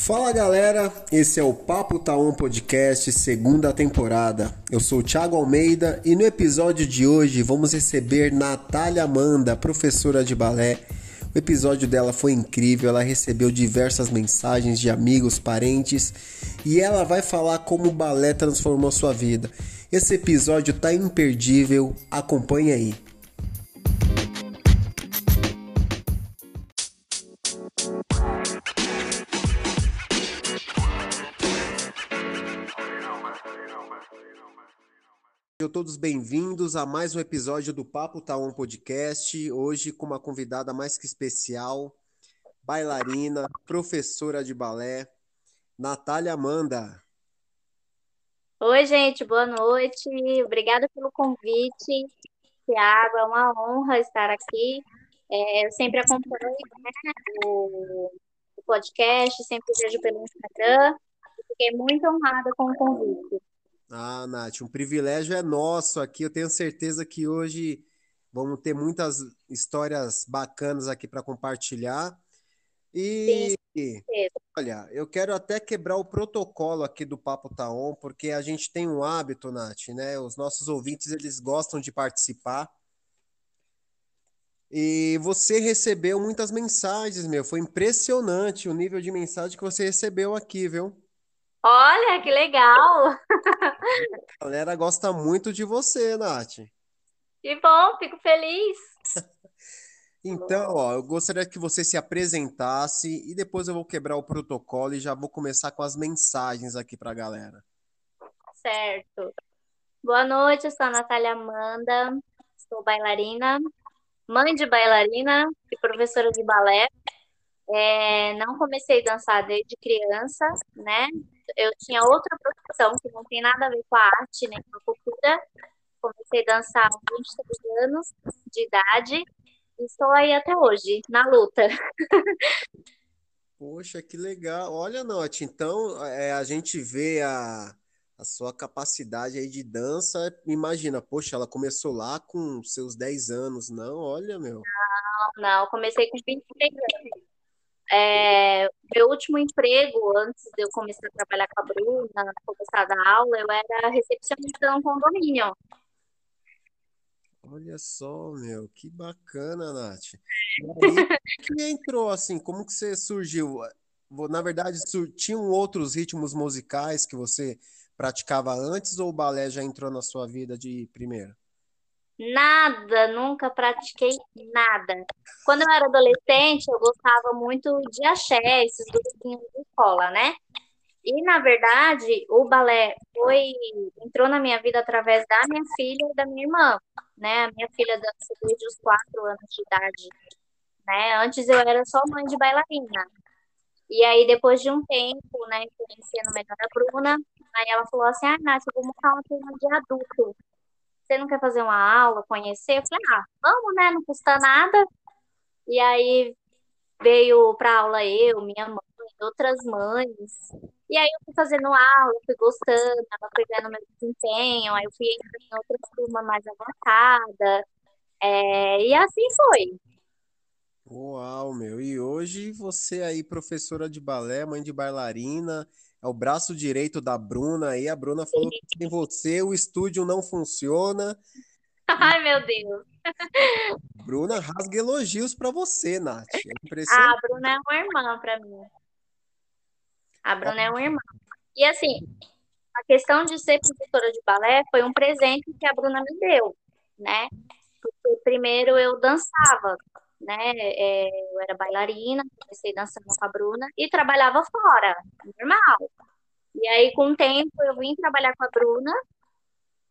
Fala galera, esse é o Papo Taon Podcast, segunda temporada. Eu sou o Thiago Almeida e no episódio de hoje vamos receber Natália Amanda, professora de balé. O episódio dela foi incrível, ela recebeu diversas mensagens de amigos, parentes e ela vai falar como o balé transformou sua vida. Esse episódio tá imperdível, acompanhe aí. Sejam todos bem-vindos a mais um episódio do Papo Tá On Podcast. Hoje com uma convidada mais que especial, bailarina, professora de balé, Natália Amanda. Oi, gente, boa noite. Obrigada pelo convite, Tiago. É uma honra estar aqui. É, eu sempre acompanho né, o, o podcast, sempre vejo pelo Instagram. Fiquei muito honrada com o convite. Ah, Nath, um privilégio é nosso aqui. Eu tenho certeza que hoje vamos ter muitas histórias bacanas aqui para compartilhar. E Sim. olha, eu quero até quebrar o protocolo aqui do Papo Taon, porque a gente tem um hábito, Nath, né? Os nossos ouvintes eles gostam de participar. E você recebeu muitas mensagens, meu. Foi impressionante o nível de mensagem que você recebeu aqui, viu? Olha, que legal! A galera gosta muito de você, Nath. Que bom, fico feliz. Então, ó, eu gostaria que você se apresentasse e depois eu vou quebrar o protocolo e já vou começar com as mensagens aqui para a galera. Certo. Boa noite, eu sou a Natália Amanda, sou bailarina, mãe de bailarina e professora de balé. É, não comecei a dançar desde criança, né? Eu tinha outra profissão que não tem nada a ver com a arte nem com a cultura. Comecei a dançar aos 23 anos de idade e estou aí até hoje, na luta. Poxa, que legal. Olha, Nath, então é, a gente vê a, a sua capacidade aí de dança. Imagina, poxa, ela começou lá com seus 10 anos, não? Olha, meu. Não, não, comecei com 23 anos. É, meu último emprego, antes de eu começar a trabalhar com a Bruna, começar a dar aula, eu era recepcionista num condomínio. Olha só, meu, que bacana, Nath. E aí, que entrou assim? Como que você surgiu? Na verdade, tinham outros ritmos musicais que você praticava antes ou o balé já entrou na sua vida de primeira? Nada, nunca pratiquei nada. Quando eu era adolescente, eu gostava muito de axé, esses grupinhos de escola, né? E, na verdade, o balé foi, entrou na minha vida através da minha filha e da minha irmã, né? A minha filha dança desde os quatro anos de idade, né? Antes eu era só mãe de bailarina. E aí, depois de um tempo, né, conhecendo melhor a Bruna, aí ela falou assim, ah, Nath, eu vou montar uma turma de adulto. Você não quer fazer uma aula, conhecer? Eu falei, ah, vamos, né? Não custa nada. E aí veio para aula eu, minha mãe, outras mães. E aí eu fui fazendo aula, fui gostando, foi vendo meu desempenho, aí eu fui entrando em outra turma mais avançada. É, e assim foi. Uau, meu. E hoje você aí, professora de balé, mãe de bailarina, é o braço direito da Bruna aí. A Bruna falou que sem você o estúdio não funciona. Ai, meu Deus. Bruna rasga elogios para você, Nath. É Ah, a Bruna é uma irmã para mim. A Bruna é uma irmã. E assim, a questão de ser professora de balé foi um presente que a Bruna me deu, né? Porque primeiro eu dançava, né? É, eu era bailarina, comecei dançando com a Bruna e trabalhava fora, normal. E aí, com o tempo, eu vim trabalhar com a Bruna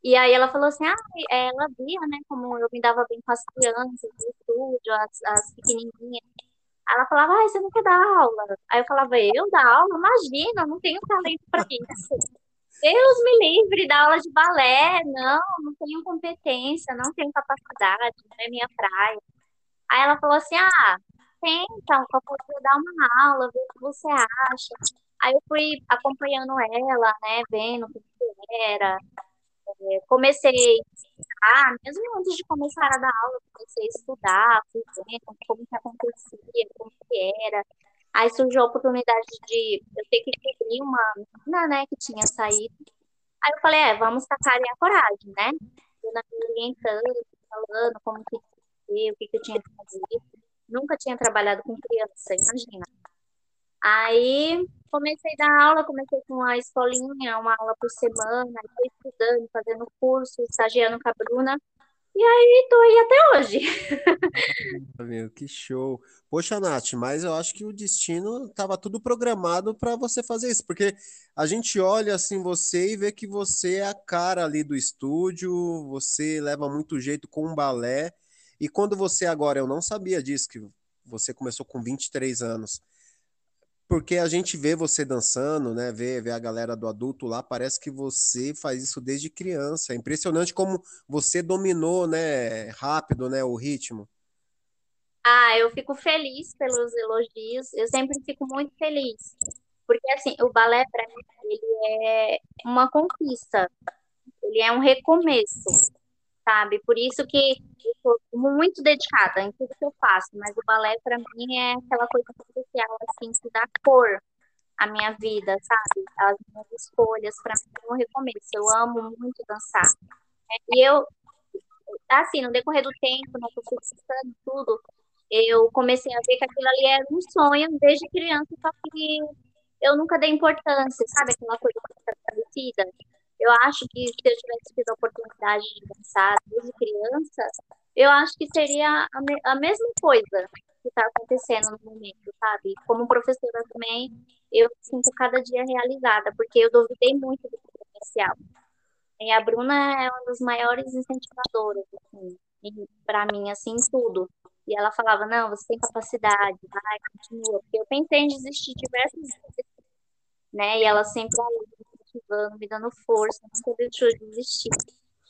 e aí ela falou assim, ah, ela via, né, como eu me dava bem com as crianças do estúdio, as, as pequenininhas. Ela falava, ai, você não quer dar aula? Aí eu falava, eu dar aula? Imagina, eu não tenho talento para isso. Deus me livre da aula de balé, não, não tenho competência, não tenho capacidade, não é minha praia. Aí ela falou assim, ah, tenta, qualquer dia dar uma aula, ver o que você acha. Aí eu fui acompanhando ela, né, vendo o que era, é, comecei a mesmo antes de começar a dar aula, eu comecei a estudar, fui vendo como que acontecia, como que era. Aí surgiu a oportunidade de eu ter que cobrir uma menina, né, que tinha saído. Aí eu falei, é, vamos tacar a coragem, né? Eu me orientando, falando como que o que, que eu tinha que fazer. Nunca tinha trabalhado com criança, imagina. Aí comecei a dar aula, comecei com uma escolinha, uma aula por semana, estudando, fazendo curso, estagiando com a Bruna. E aí tô aí até hoje. Meu, que show. Poxa, Nath, mas eu acho que o destino estava tudo programado para você fazer isso, porque a gente olha assim você e vê que você é a cara ali do estúdio, você leva muito jeito com o balé. E quando você agora, eu não sabia disso, que você começou com 23 anos. Porque a gente vê você dançando, né? Vê, vê a galera do adulto lá, parece que você faz isso desde criança. É impressionante como você dominou, né, rápido, né, o ritmo. Ah, eu fico feliz pelos elogios. Eu sempre fico muito feliz. Porque assim, o balé para mim ele é uma conquista. Ele é um recomeço sabe? Por isso que sou muito dedicada em tudo que eu faço, mas o balé para mim é aquela coisa especial, assim, que dá cor à minha vida, sabe? As minhas escolhas, para mim é um recomeço. Eu amo muito dançar. E eu, assim, no decorrer do tempo, né, que eu fui estudando tudo, eu comecei a ver que aquilo ali era um sonho desde criança, só que eu nunca dei importância, sabe? Aquela coisa parecida. Eu acho que se eu tivesse tido a oportunidade de dançar desde criança, eu acho que seria a, me a mesma coisa que está acontecendo no momento, sabe? Como professora também, eu sinto cada dia realizada, porque eu duvidei muito do potencial. E a Bruna é uma das maiores incentivadoras, assim, para mim, assim, tudo. E ela falava, não, você tem capacidade, vai, continua. Porque eu pensei em desistir diversas vezes, né? E ela sempre motivando, me dando força, nunca deixou de desistir.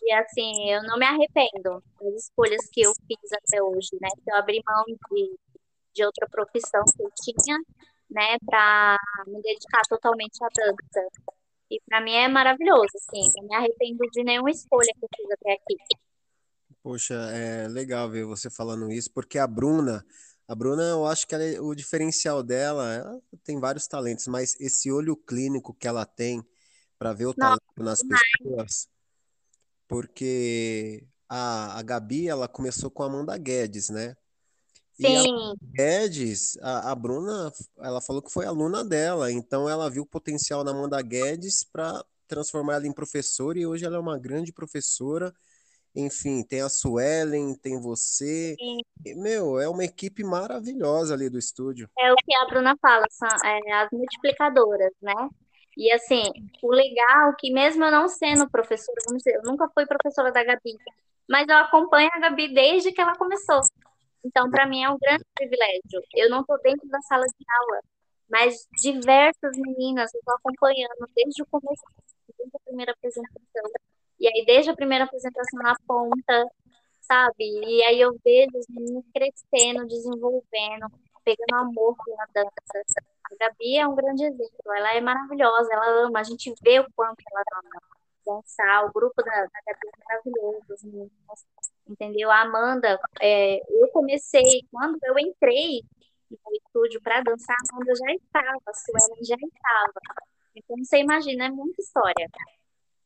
E assim, eu não me arrependo das escolhas que eu fiz até hoje, né? Eu abri mão de, de outra profissão que eu tinha, né, para me dedicar totalmente à dança. E para mim é maravilhoso, assim, não me arrependo de nenhuma escolha que eu fiz até aqui. Poxa, é legal ver você falando isso, porque a Bruna, a Bruna, eu acho que ela, o diferencial dela, ela tem vários talentos, mas esse olho clínico que ela tem, para ver o talento nas pessoas, porque a, a Gabi ela começou com a Amanda Guedes, né? E Sim. a Guedes, a, a Bruna, ela falou que foi aluna dela, então ela viu o potencial na Amanda Guedes para transformar ela em professora e hoje ela é uma grande professora. Enfim, tem a Suelen, tem você. E, meu, é uma equipe maravilhosa ali do estúdio. É o que a Bruna fala, são é, as multiplicadoras, né? E assim, o legal é que mesmo eu não sendo professora, vamos dizer, eu nunca fui professora da Gabi, mas eu acompanho a Gabi desde que ela começou. Então, para mim é um grande privilégio. Eu não estou dentro da sala de aula, mas diversas meninas eu estou acompanhando desde o começo, desde a primeira apresentação. E aí, desde a primeira apresentação na ponta, sabe? E aí eu vejo os meninos crescendo, desenvolvendo, pegando amor pela dança. A Gabi é um grande exemplo, ela é maravilhosa, ela ama, a gente vê o quanto ela ama dançar, o grupo da, da Gabi é maravilhoso, entendeu? A Amanda, é, eu comecei, quando eu entrei no estúdio para dançar, a Amanda já estava, a Suelen já estava. Então, você imagina, é muita história.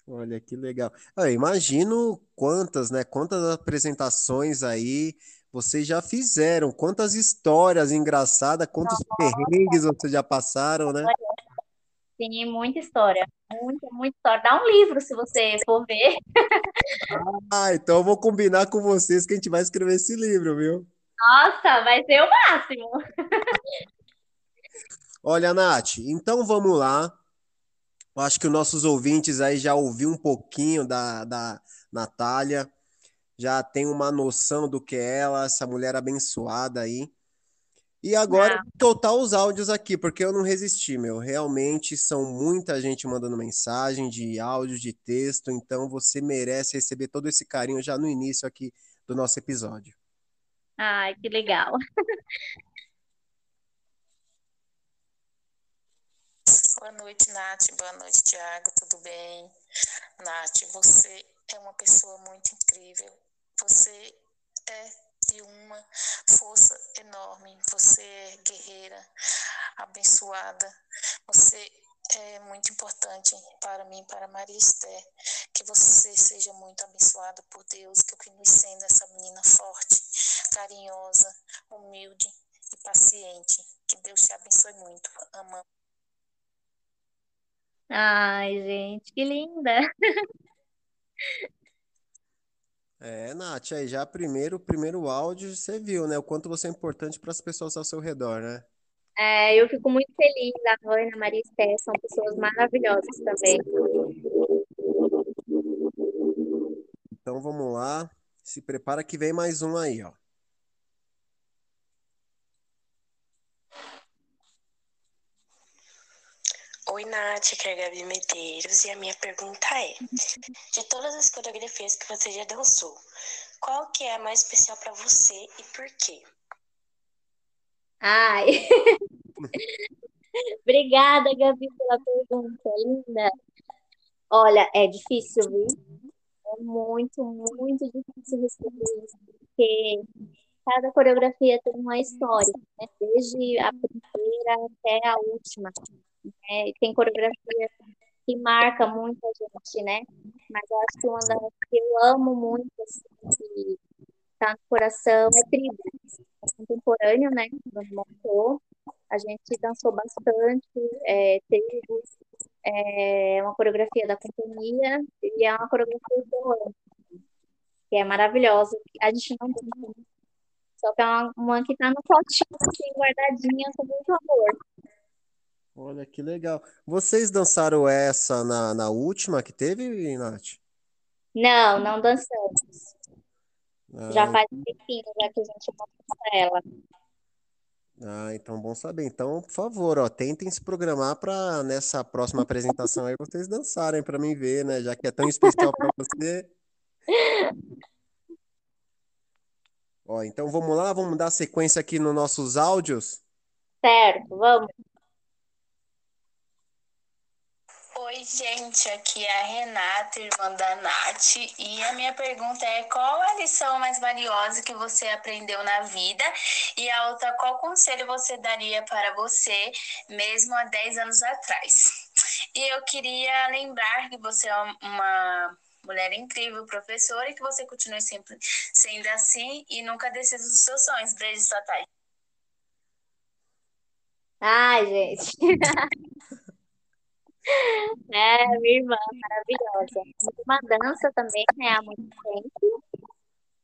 Olha que legal. Eu imagino quantas, né? Quantas apresentações aí vocês já fizeram, quantas histórias engraçadas, quantos Nossa. perrengues vocês já passaram, né? Tem muita história, muita, muita história. Dá um livro se você for ver. Ah, então eu vou combinar com vocês que a gente vai escrever esse livro, viu? Nossa, vai ser o máximo. Olha, Nath, então vamos lá. Eu acho que os nossos ouvintes aí já ouviu um pouquinho da, da Natália já tem uma noção do que é ela, essa mulher abençoada aí. E agora, ah. total os áudios aqui, porque eu não resisti, meu. Realmente são muita gente mandando mensagem de áudio, de texto, então você merece receber todo esse carinho já no início aqui do nosso episódio. Ai, que legal. Boa noite, Nath. Boa noite, Tiago. Tudo bem? Nath, você é uma pessoa muito incrível. Você é de uma força enorme, você é guerreira. abençoada. Você é muito importante para mim, para Maria Esther, que você seja muito abençoada por Deus, que eu continue sendo essa menina forte, carinhosa, humilde e paciente. Que Deus te abençoe muito. Amamos. Ai, gente, que linda! É, Nath, aí já primeiro, primeiro áudio você viu, né? O quanto você é importante para as pessoas ao seu redor, né? É, eu fico muito feliz. A Roy a Maria Esther são pessoas maravilhosas também. Então vamos lá. Se prepara que vem mais um aí, ó. Oi, Nath, aqui é a Gabi Medeiros e a minha pergunta é: de todas as coreografias que você já dançou, qual que é a mais especial para você e por quê? Ai, obrigada, Gabi, pela pergunta, linda. Olha, é difícil, viu? É muito, muito difícil responder isso, porque cada coreografia tem uma história, né? Desde a primeira até a última. Né? Tem coreografia que marca muito a gente, né? Mas eu acho que uma das que eu amo muito, assim, que tá no coração, é tribo. É contemporâneo, né? Quando montou, a gente dançou bastante, é, tribo, é uma coreografia da companhia e é uma coreografia eu amo, que é maravilhosa. A gente não dança, né? só que é uma, uma que tá no potinho, assim, guardadinha, com muito amor. Olha que legal. Vocês dançaram essa na, na última que teve, Nath? Não, não dançamos. Já Ah, faz um tempinho já que a gente montou ela. ah, então bom saber. Então, por favor, ó, tentem se programar para nessa próxima apresentação aí vocês dançarem para mim ver, né? Já que é tão especial para você. Ó, então vamos lá, vamos dar sequência aqui nos nossos áudios. Certo, vamos. Oi, gente, aqui é a Renata, irmã da Nath, e a minha pergunta é: qual a lição mais valiosa que você aprendeu na vida? E a outra, qual conselho você daria para você, mesmo há 10 anos atrás? E eu queria lembrar que você é uma mulher incrível, professora, e que você continue sempre sendo assim e nunca desista dos seus sonhos. Beijo, Tatá. Ai, gente. É, minha irmã, maravilhosa. Uma dança também, né, há muito tempo.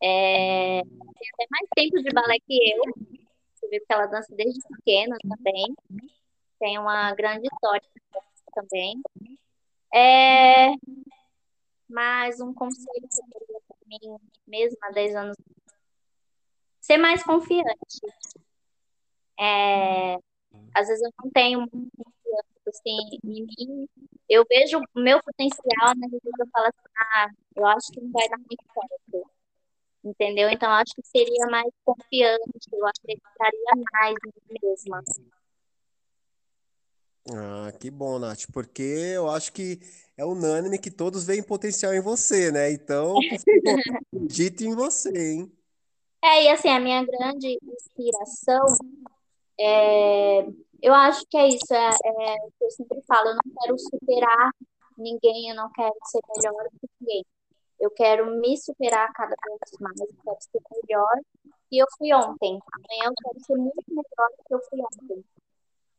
É, tem até mais tempo de balé que eu. Você vê que ela dança desde pequena também. Tem uma grande história também. É, mas um conselho que eu para mim, mesmo há 10 anos, ser mais confiante. É, às vezes eu não tenho assim, em mim. Eu vejo o meu potencial, mas às vezes eu falo assim, ah, eu acho que não vai dar muito certo. Entendeu? Então, eu acho que seria mais confiante, eu acreditaria mais em mim mesma. Ah, que bom, Nath, porque eu acho que é unânime que todos veem potencial em você, né? Então, acredite em você, hein? É, e assim, a minha grande inspiração é, eu acho que é isso, é, é eu sempre falo, eu não quero superar ninguém, eu não quero ser melhor que ninguém. Eu quero me superar cada vez mais, eu quero ser melhor que eu fui ontem. Amanhã eu quero ser muito melhor do que eu fui ontem.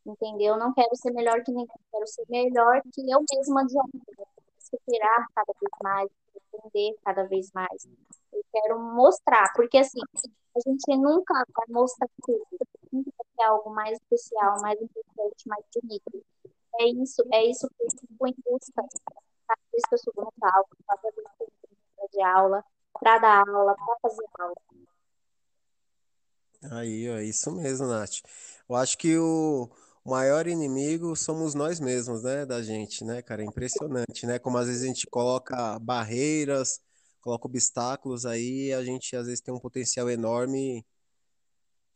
Entendeu? Eu não quero ser melhor que ninguém, eu quero ser melhor que eu mesma de ontem. Eu quero superar cada vez mais, aprender cada vez mais. Eu quero mostrar, porque assim, a gente nunca vai mostrar tudo, ter algo mais especial, mais importante, mais bonito. É isso, é isso que eu fico em busca. Cada vez que eu subo no palco, eu entro de aula, para dar aula, para fazer aula. Aí, é isso mesmo, Nath. Eu acho que o maior inimigo somos nós mesmos, né, da gente, né, cara? É impressionante, né? Como às vezes a gente coloca barreiras, coloca obstáculos aí, a gente às vezes tem um potencial enorme.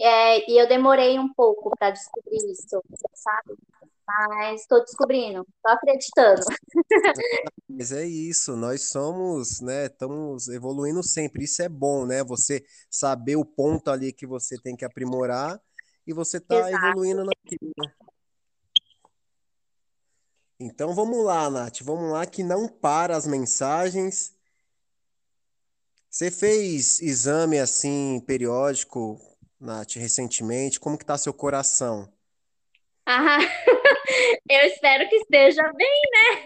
É, e eu demorei um pouco para descobrir isso, sabe? Mas estou descobrindo, estou acreditando. Mas é isso, nós somos, né, estamos evoluindo sempre. Isso é bom, né? Você saber o ponto ali que você tem que aprimorar e você tá Exato. evoluindo naquilo. Então vamos lá, Nath, vamos lá que não para as mensagens. Você fez exame assim periódico, Nath, recentemente? Como que tá seu coração? Ah, eu espero que esteja bem, né?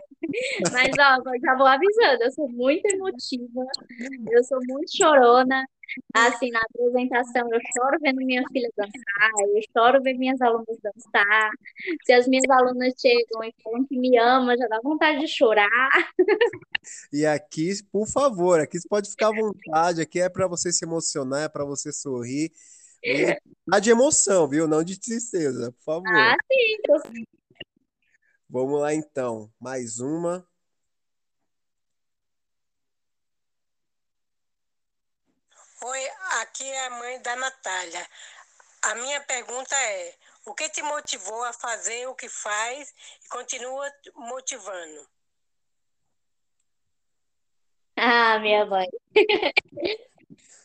Mas, ó, já vou avisando, eu sou muito emotiva, eu sou muito chorona. Assim, na apresentação, eu choro vendo minha filha dançar, eu choro vendo minhas alunas dançar. Se as minhas alunas chegam e falam que me amam, já dá vontade de chorar. E aqui, por favor, aqui você pode ficar à vontade, aqui é para você se emocionar, é para você sorrir. E tá de emoção, viu? Não de tristeza, por favor. Ah, sim, Vamos lá então, mais uma. Oi, aqui é a mãe da Natália. A minha pergunta é: o que te motivou a fazer o que faz e continua motivando? Ah, minha mãe.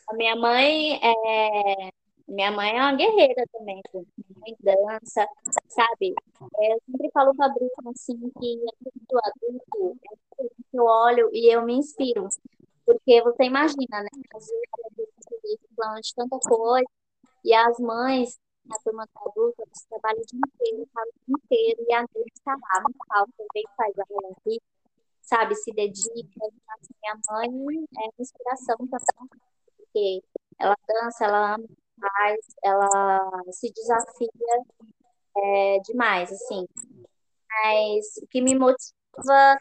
A minha mãe é minha mãe é uma guerreira também, minha mãe dança, sabe? É, eu sempre falo pra Bruna, assim, que do adulto, eu olho e eu me inspiro. Porque você imagina, né? Às vezes falando de tanta coisa, e as mães, na turma do adulto, eles trabalham o dia inteiro, o dia inteiro, e a noite está lá, não falta, vem faz a aqui, sabe? Se dedica. Assim, minha mãe é inspiração também, porque ela dança, ela ama faz, ela se desafia é, demais, assim. Mas o que me motiva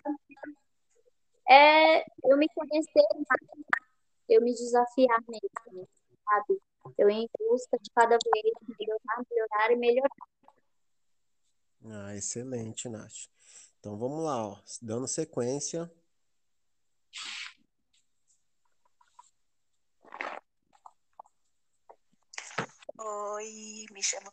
é eu me conhecer mais, eu me desafiar mesmo, sabe? Eu em busca de cada vez melhorar, melhorar e melhorar. Ah, excelente, Nath. Então vamos lá, ó. dando sequência. Oi, me chamo.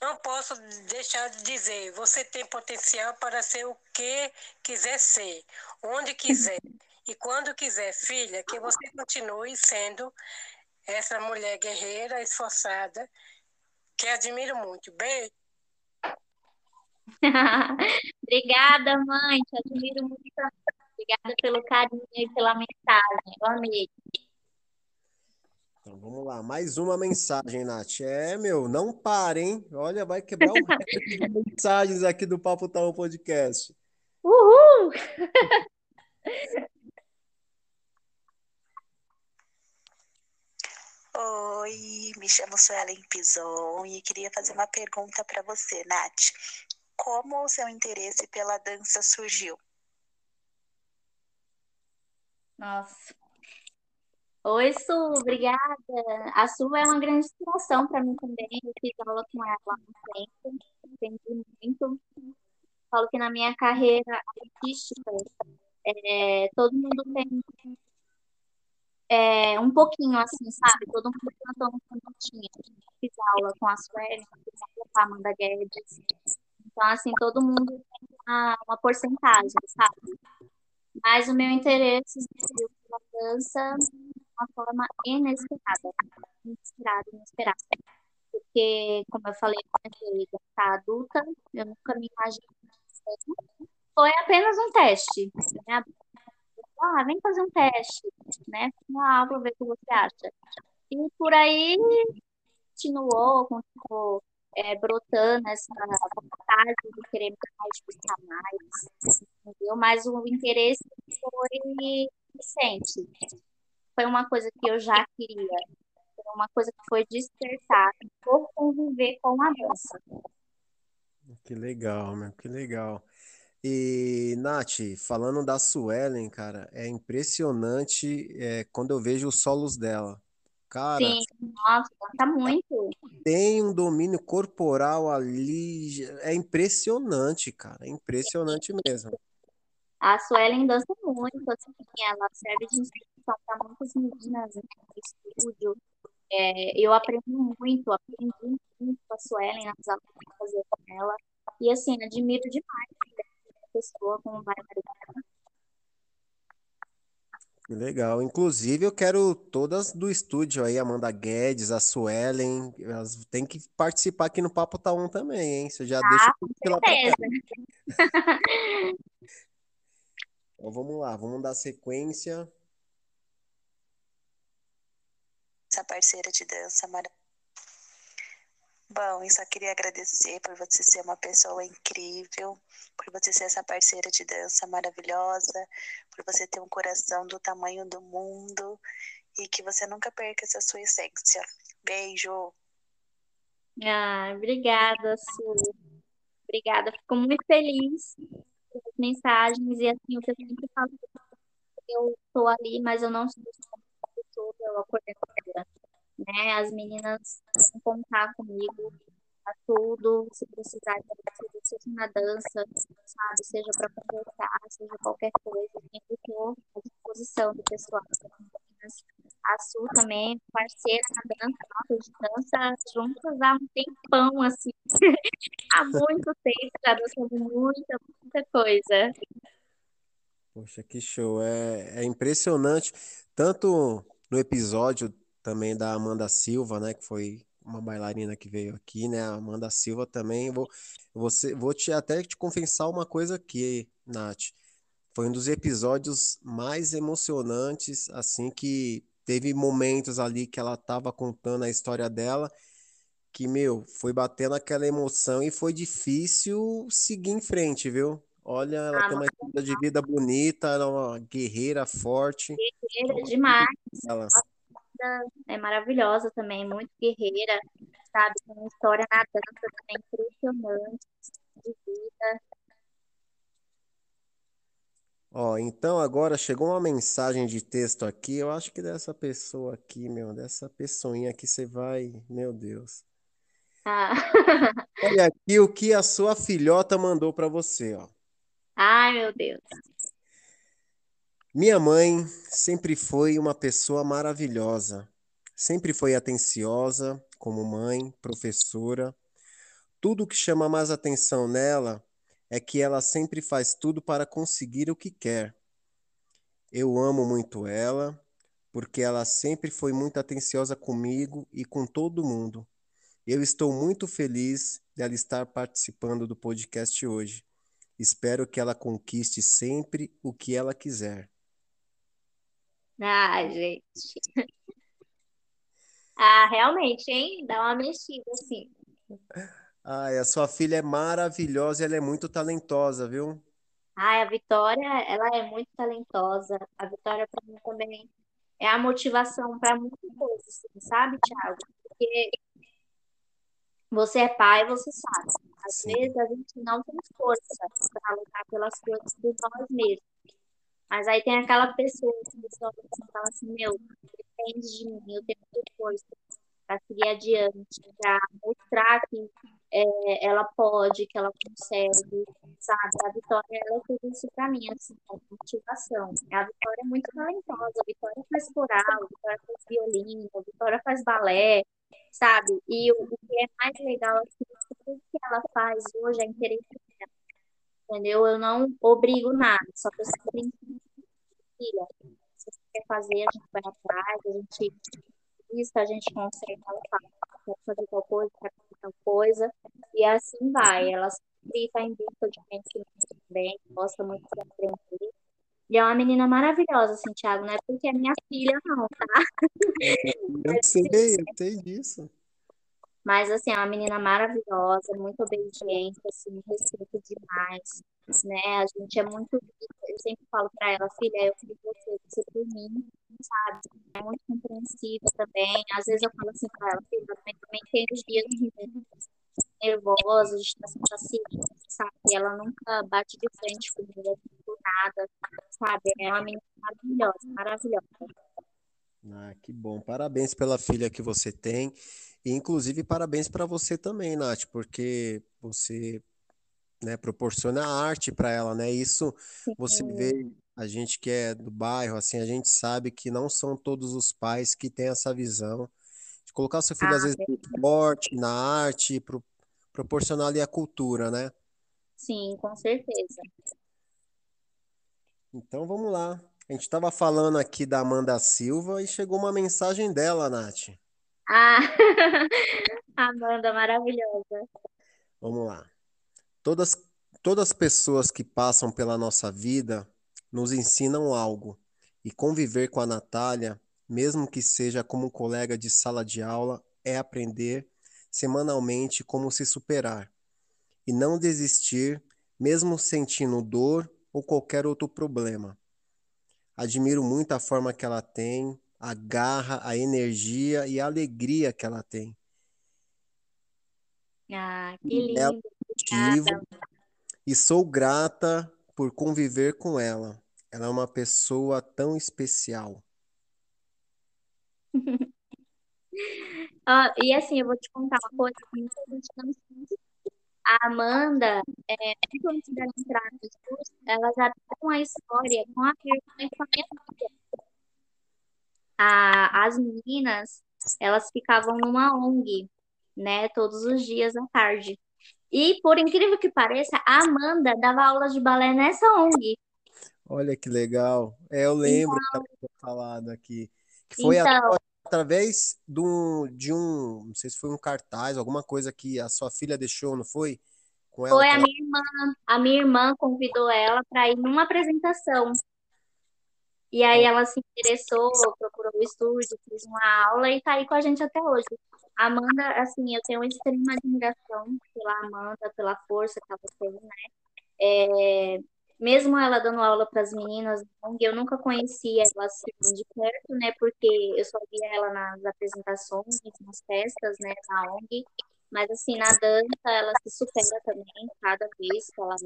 Não posso deixar de dizer, você tem potencial para ser o que quiser ser, onde quiser e quando quiser, filha, que você continue sendo essa mulher guerreira, esforçada, que admiro muito. Beijo. Obrigada, mãe, te admiro muito Obrigada pelo carinho e pela mensagem. Eu amei. Então vamos lá, mais uma mensagem, Nath. É, meu, não parem. Olha, vai quebrar o de mensagens aqui do Papo Tal Podcast. Uhul! Oi, me chamo Suelen Pison e queria fazer uma pergunta para você, Nath. Como o seu interesse pela dança surgiu? Nossa. Oi, Su, obrigada. A Su é uma grande inspiração para mim também. Eu fiz aula com ela há um tempo, aprendi muito. Falo que na minha carreira artística, é, todo mundo tem é, um pouquinho assim, sabe? Todo mundo cantou um cantinho. Fiz aula com a Sueli, fiz aula com a Amanda Guedes. Então, assim, todo mundo tem uma, uma porcentagem, sabe? Mas o meu interesse surgiu pela dança de uma forma inesperada, inesperada, inesperada. Porque, como eu falei, quando eu comecei adulta, eu nunca me imaginei. Foi apenas um teste. Né? Ah, vem fazer um teste, né? Ah, vou ver o que você acha. E por aí continuou, continuou é, brotando essa vontade de querer mais, buscar mais, entendeu? Mas o interesse foi recente. Foi uma coisa que eu já queria. Foi uma coisa que foi despertar por conviver com a dança. Que legal, meu, que legal. E, Nath, falando da Suelen, cara, é impressionante é, quando eu vejo os solos dela. Cara, Sim, nossa, canta muito. tem um domínio corporal ali, é impressionante, cara, é impressionante mesmo. A Suelen dança muito, assim, ela serve de inspiração para muitas meninas né, no estúdio. É, eu aprendo muito, aprendi muito com a Suelen nas aulas que eu fazia com ela. E, assim, admiro demais a pessoa como vai Legal. Inclusive, eu quero todas do estúdio aí, Amanda Guedes, a Suelen, elas têm que participar aqui no Papo Tá On também, hein? Você já deixa Ah, o com convite lá pra cá. Então vamos lá, vamos dar sequência. essa parceira de dança maravilhosa. Bom, eu só queria agradecer por você ser uma pessoa incrível, por você ser essa parceira de dança maravilhosa, por você ter um coração do tamanho do mundo e que você nunca perca essa sua essência. Beijo! Ah, obrigada, Su. Obrigada. Fico muito feliz pelas mensagens e assim, o que eu sempre falo, eu estou ali, mas eu não sou pessoa, eu a coordenadora, né? As meninas vão contar comigo a tudo, se precisar seja na dança, sabe? Seja para conversar, seja qualquer coisa, sempre estou à disposição do pessoal. A Su também, parceira na dança, nossa, de dança juntas há um tempão, assim, há muito tempo, já dançamos muita, muita coisa. Poxa, que show. É, é impressionante. Tanto no episódio também da Amanda Silva, né? Que foi uma bailarina que veio aqui, né? A Amanda Silva também. Vou, você, vou te até te confessar uma coisa aqui, Nath. Foi um dos episódios mais emocionantes, assim, que teve momentos ali que ela estava contando a história dela, que, meu, foi batendo aquela emoção e foi difícil seguir em frente, viu? Olha, ela Ah, tem uma história de vida bonita, ela é uma guerreira forte. guerreira demais, Ela, é maravilhosa também, muito guerreira, sabe? Tem uma história na dança também impressionante de vida. ó, então agora chegou uma mensagem de texto aqui. Eu acho que dessa pessoa aqui, meu, dessa pessoinha aqui você vai, meu Deus. Ah. Olha aqui o que a sua filhota mandou para você, ó. Ai, meu Deus. Minha mãe sempre foi uma pessoa maravilhosa. Sempre foi atenciosa como mãe, professora. Tudo que chama mais atenção nela é que ela sempre faz tudo para conseguir o que quer. Eu amo muito ela, porque ela sempre foi muito atenciosa comigo e com todo mundo. Eu estou muito feliz dela estar participando do podcast hoje. Espero que ela conquiste sempre o que ela quiser. Ah, gente. Ah, realmente, hein? Dá uma mexida, assim. Ai, a sua filha é maravilhosa e ela é muito talentosa, viu? Ai, a Vitória, ela é muito talentosa. A Vitória, para mim, também é a motivação para muitas coisas, assim, sabe, Thiago? Porque você é pai, você sabe. Às Sim. vezes a gente não tem força para lutar pelas coisas por nós mesmos. Mas aí tem aquela pessoa que assim fala assim, meu, depende de mim, eu tenho ter força para seguir adiante, para mostrar que é, ela pode, que ela consegue, sabe? A Vitória, ela fez isso para mim, assim, como motivação. A Vitória é muito talentosa, a Vitória faz coral, a Vitória faz violino, a Vitória faz balé, sabe? E o, que é mais legal é que tudo que ela faz hoje é interesse entendeu? Eu não obrigo nada, só que eu sempre filha, se você quer fazer, a gente vai atrás, a gente isso, a gente consegue, ela fala, quer fazer tal coisa, fazer tal coisa, e assim vai. Ela sempre está em busca de conhecimento também, gosta muito de aprender. E é uma menina maravilhosa, assim, Thiago, não é porque é minha filha, não, tá? Eu sei, eu sei disso. Mas, assim, é uma menina maravilhosa, muito obediente, assim, respeita demais, né? A gente é muito, eu sempre falo pra ela, filha, eu fiz você, você por mim, sabe? É muito compreensiva também. Às vezes eu falo assim pra ela, filha, eu também, tem os dias nervosos, de estar sem paciência, sabe? E ela nunca bate de frente comigo, por nada, sabe? É uma menina maravilhosa, maravilhosa. Ah, que bom. Parabéns pela filha que você tem. E, inclusive, parabéns para você também, Nath, porque você, né, proporciona arte para ela, né? Isso você vê, a gente que é do bairro, assim, a gente sabe que não são todos os pais que têm essa visão de colocar seu filho, às Ah, vezes, no esporte, na arte, pro, proporcionar ali a cultura, né? Sim, com certeza. Então, vamos lá. A gente estava falando aqui da Amanda Silva e chegou uma mensagem dela, Nath. Ah, Amanda, maravilhosa. Vamos lá. Todas, todas as pessoas que passam pela nossa vida nos ensinam algo. E conviver com a Natália, mesmo que seja como colega de sala de aula, é aprender semanalmente como se superar e não desistir, mesmo sentindo dor ou qualquer outro problema. Admiro muito a forma que ela tem, a garra, a energia e a alegria que ela tem. Ah, que É lindo. Obrigada. e sou grata por conviver com ela. Ela é uma pessoa tão especial. Ah, e assim, eu vou te contar uma coisa que muita gente não sabe. A Amanda, é, muito antes dela entrar no curso, ela já tem uma história com a minha com a as meninas, elas ficavam numa ONG, né, todos os dias à tarde. E, por incrível que pareça, a Amanda dava aula de balé nessa ONG. Olha que legal. É, eu lembro que ela tinha falado aqui. Que foi Então, atra- através do, de um, não sei se foi um cartaz, alguma coisa que a sua filha deixou, não foi? Com ela foi que a ela minha irmã, a minha irmã convidou ela para ir numa apresentação. E aí ela se interessou, procurou o estúdio, fez uma aula e tá aí com a gente até hoje. A Amanda, assim, eu tenho uma extrema admiração pela Amanda, pela força que ela tem, né? É, mesmo ela dando aula para as meninas, eu nunca conhecia ela assim de perto, né? Porque eu só via ela nas apresentações, nas festas, né, na ONG. Mas assim, na dança ela se supera também cada vez que ela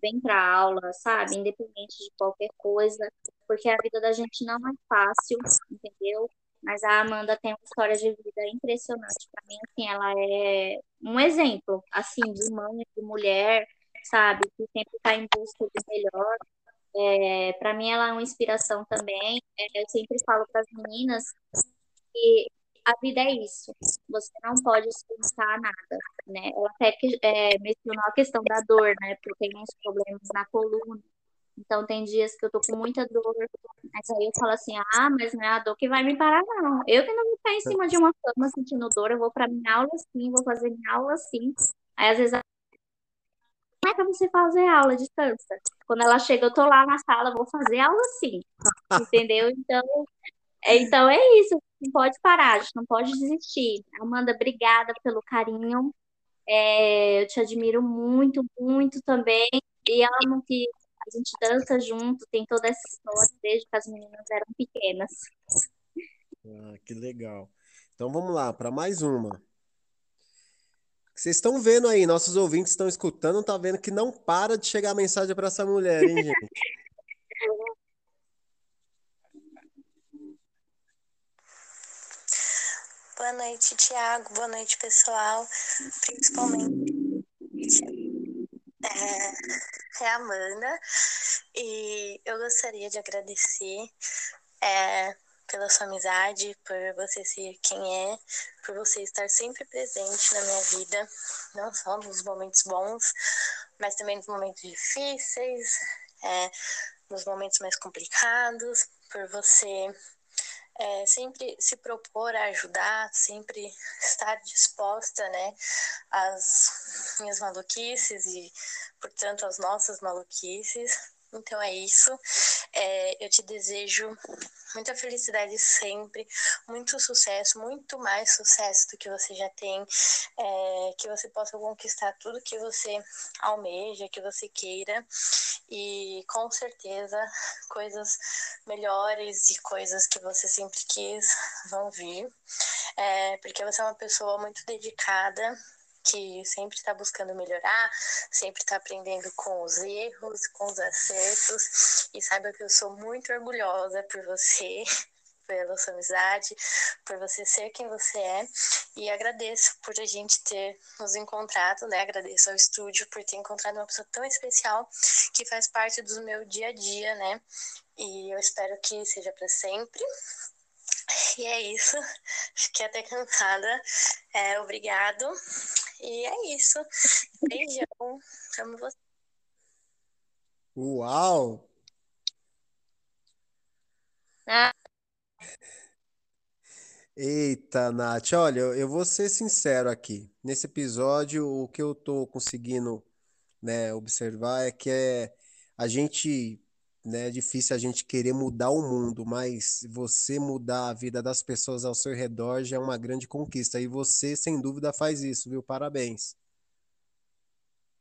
vem para aula, sabe? Independente de qualquer coisa, porque a vida da gente não é fácil, entendeu? Mas a Amanda tem uma história de vida impressionante. Para mim, assim, ela é um exemplo, assim, de mãe, de mulher, sabe? Que sempre está em busca do melhor. É, para mim, ela é uma inspiração também. É, eu sempre falo para as meninas que a vida é isso. Você não pode a nada, né? Ela até que, é, mencionou a questão da dor, né? Porque tenho uns problemas na coluna. Então, tem dias que eu tô com muita dor, mas aí eu falo assim, ah, mas não é a dor que vai me parar, não. Eu que não vou ficar em cima de uma cama sentindo dor, eu vou pra minha aula sim, vou fazer minha aula sim. Aí, às vezes, como é pra você fazer aula de dança? Quando ela chega, eu tô lá na sala, vou fazer aula sim, entendeu? Então, então é isso, não pode parar, a gente não pode desistir. Amanda, obrigada pelo carinho, é, eu te admiro muito, muito também, e amo que a gente dança junto, tem toda essa história desde que as meninas eram pequenas. Ah, que legal. Então vamos lá, para mais uma. Vocês estão vendo aí, nossos ouvintes estão escutando, tá vendo que não para de chegar mensagem para essa mulher, hein, gente? Boa noite, Tiago. Boa noite, pessoal. Principalmente é, é a Amanda. E eu gostaria de agradecer é, pela sua amizade, por você ser quem é, por você estar sempre presente na minha vida, não só nos momentos bons, mas também nos momentos difíceis, é, nos momentos mais complicados, por você é, sempre se propor a ajudar, sempre estar disposta, né, às minhas maluquices e, portanto, às nossas maluquices. Então é isso. É, eu te desejo muita felicidade sempre, muito sucesso, muito mais sucesso do que você já tem, é, que você possa conquistar tudo que você almeja, que você queira, e com certeza coisas melhores e coisas que você sempre quis vão vir, é, porque você é uma pessoa muito dedicada que sempre está buscando melhorar, sempre está aprendendo com os erros, com os acertos. E saiba que eu sou muito orgulhosa por você, pela sua amizade, por você ser quem você é. E agradeço por a gente ter nos encontrado, né? Agradeço ao estúdio por ter encontrado uma pessoa tão especial que faz parte do meu dia a dia, né? E eu espero que seja para sempre. E é isso. Fiquei até cansada. É, obrigado. E é isso. Beijão. Amo você. Uau! Ah. Eita, Nath, olha, eu eu vou ser sincero aqui. Nesse episódio, o que eu tô conseguindo, né, observar é que é a gente, né, é difícil a gente querer mudar o mundo, mas você mudar a vida das pessoas ao seu redor já é uma grande conquista. E você, sem dúvida, faz isso, viu? Parabéns.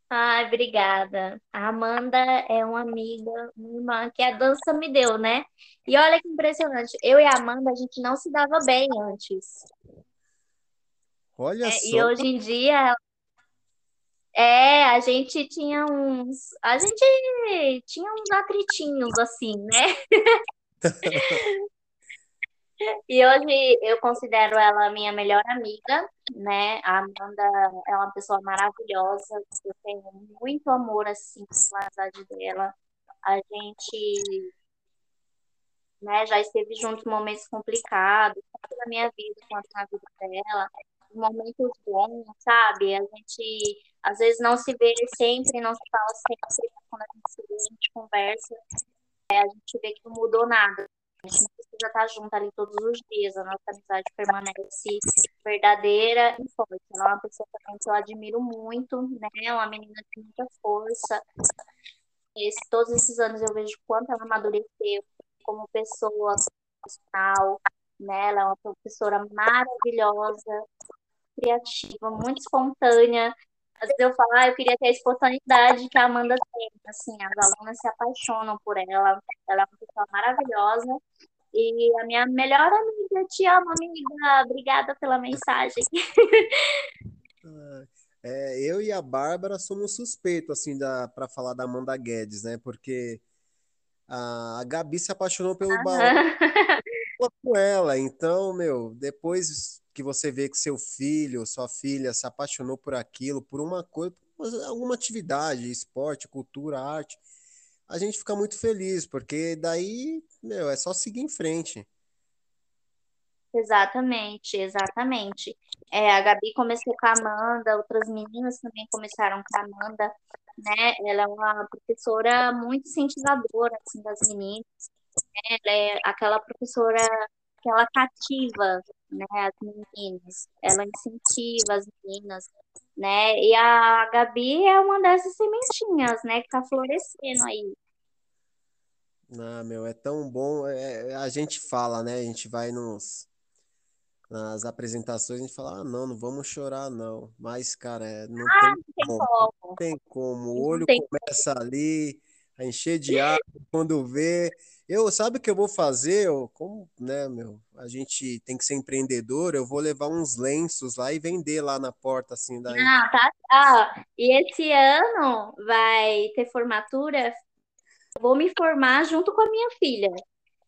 Ai, obrigada. A Amanda é uma amiga, uma irmã que a dança me deu, né? E olha que impressionante. Eu e a Amanda, a gente não se dava bem antes. Olha É, e só. hoje em dia, é, a gente tinha uns, a gente tinha uns atritinhos assim, né? E hoje eu considero ela minha melhor amiga, né? A Amanda é uma pessoa maravilhosa, eu tenho muito amor assim pela amizade dela. A gente, né, já esteve juntos em momentos complicados, tanto na minha vida quanto na vida dela, momentos bons, sabe? A gente às vezes não se vê sempre, não se fala sempre, quando a gente se vê, a gente conversa, é, a gente vê que não mudou nada. A gente precisa estar junto ali todos os dias, a nossa amizade permanece verdadeira e forte. Ela é uma pessoa também que eu admiro muito, né? É uma menina de muita força. Esse, todos esses anos eu vejo quanto ela amadureceu como pessoa, profissional, né? Ela é uma professora maravilhosa, criativa, muito espontânea. Às vezes eu falo, ah, eu queria ter a espontaneidade que a Amanda tem. Assim, as alunas se apaixonam por ela. Ela é uma pessoa maravilhosa. E a minha melhor amiga, te amo, amiga. Obrigada pela mensagem. É, eu e a Bárbara somos suspeitos, assim, para falar da Amanda Guedes, né? Porque a, a Gabi se apaixonou pelo balé com ela. Então, meu, depois que você vê que seu filho, sua filha se apaixonou por aquilo, por uma coisa, por alguma atividade, esporte, cultura, arte, a gente fica muito feliz, porque daí, meu, é só seguir em frente. Exatamente, exatamente. É, a Gabi começou com a Amanda, outras meninas também começaram com a Amanda, né? Ela é uma professora muito incentivadora, assim, das meninas. né? Ela é aquela professora que ela cativa, né, as meninas. Ela incentiva as meninas, né? E a Gabi é uma dessas sementinhas, né, que tá florescendo aí. Ah, meu, é tão bom. é- é- a gente fala, né? A gente vai nos, nas apresentações, a gente fala, ah, não, não vamos chorar, não. Mas, cara, é, não tem Não como, como, não tem como. O olho começa ali a encher de água quando vê. Eu, sabe o que eu vou fazer? Eu, como, né, meu, a gente tem que ser empreendedor, eu vou levar uns lenços lá e vender lá na porta, assim, da... Não, tá. Ah, e esse ano vai ter formatura. Vou me formar junto com a minha filha.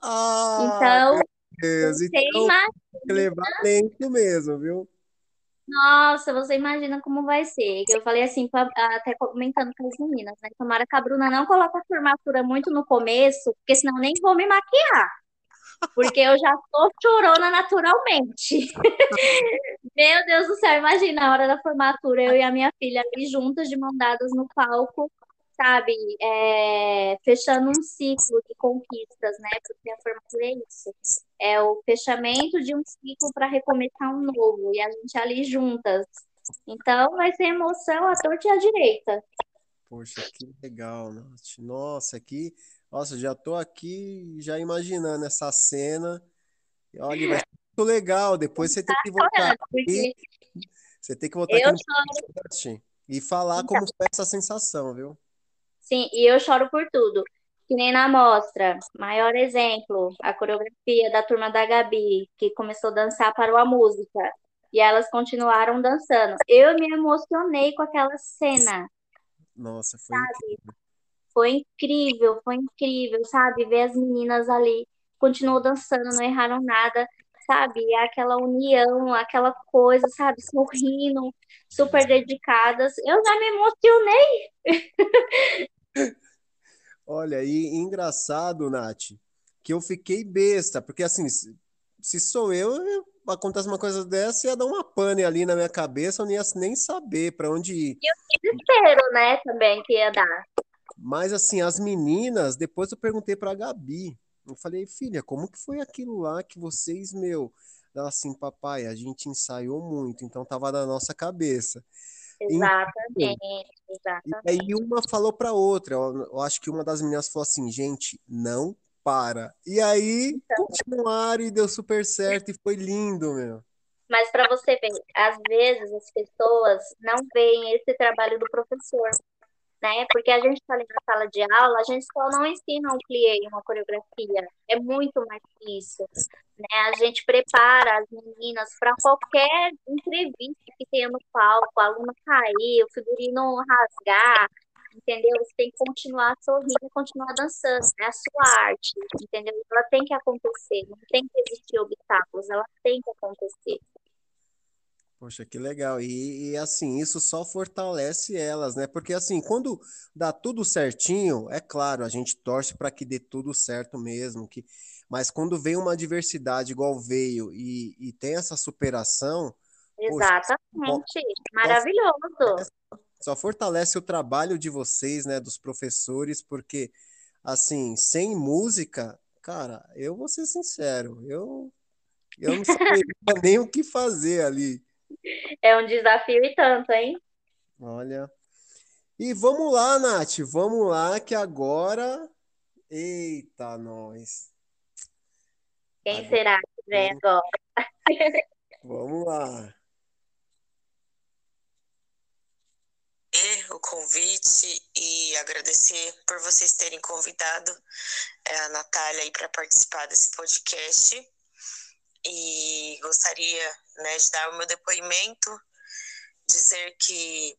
Ah, Então, Deus, então levar lenço mesmo, viu? Nossa, você imagina como vai ser. Eu falei assim, até comentando com as meninas, né? Tomara que a Bruna não coloque a formatura muito no começo, porque senão nem vou me maquiar. Porque eu já sou chorona naturalmente. Meu Deus do céu, imagina a hora da formatura, eu e a minha filha ali juntas, de mão dadas no palco, sabe? É, fechando um ciclo de conquistas, né? Porque a formatura é isso. É o fechamento de um ciclo para recomeçar um novo, e a gente ali juntas. Então vai ser emoção à torta e à direita. Poxa, que legal, Nath. Nossa, aqui, nossa, já tô aqui já imaginando essa cena. Olha, vai ser muito legal. Depois você tem que voltar aqui, você tem que voltar aqui no e falar então, como foi essa sensação, viu? Sim, e eu choro por tudo. Que nem na mostra, maior exemplo, a coreografia da turma da Gabi, que começou a dançar para a música, e elas continuaram dançando. Eu me emocionei com aquela cena. Nossa, foi incrível. Foi incrível, foi incrível, sabe? Ver as meninas ali, continuou dançando, não erraram nada, sabe? É aquela união, aquela coisa, sabe? Sorrindo, super dedicadas. Eu já me emocionei. Olha, e engraçado, Nath, que eu fiquei besta, porque assim, se sou eu, acontece uma coisa dessa, ia dar uma pane ali na minha cabeça, eu não ia nem saber para onde ir. Desespero, né? Também que ia dar. Mas assim, as meninas, depois eu perguntei pra Gabi. Eu falei, filha, como que foi aquilo lá que vocês, meu? Ela assim, papai, a gente ensaiou muito, então tava na nossa cabeça. Exatamente, exatamente. E aí uma falou para outra, eu, eu acho que uma das meninas falou assim, gente, não para. E aí Então. continuaram e deu super certo e foi lindo, meu. Mas para você ver, às vezes as pessoas não veem esse trabalho do professor, né? Porque a gente está ali na sala de aula, a gente só não ensina um plié, uma coreografia. É muito mais que isso, né? A gente prepara as meninas para qualquer entrevista que tenha no palco, a aluna cair, o figurino rasgar, entendeu? Você tem que continuar sorrindo continuar dançando, é a sua arte, entendeu? Ela tem que acontecer, não tem que existir obstáculos, ela tem que acontecer. Poxa, que legal. E, e, assim, isso só fortalece elas, né? Porque assim, quando dá tudo certinho, é claro, a gente torce para que dê tudo certo mesmo, que mas quando vem uma adversidade igual veio e, e tem essa superação, poxa, Exatamente, maravilhoso. só fortalece o trabalho de vocês, né, dos professores, porque assim, sem música, cara, eu vou ser sincero, eu eu não saberia nem o que fazer ali. É um desafio e tanto, hein? Olha. E vamos lá, Nath, vamos lá que agora. Eita, nós. Quem Agora- será que vem agora? Vamos lá. o convite e agradecer por vocês terem convidado é, a Natália aí para participar desse podcast. E gostaria né, de dar o meu depoimento, dizer que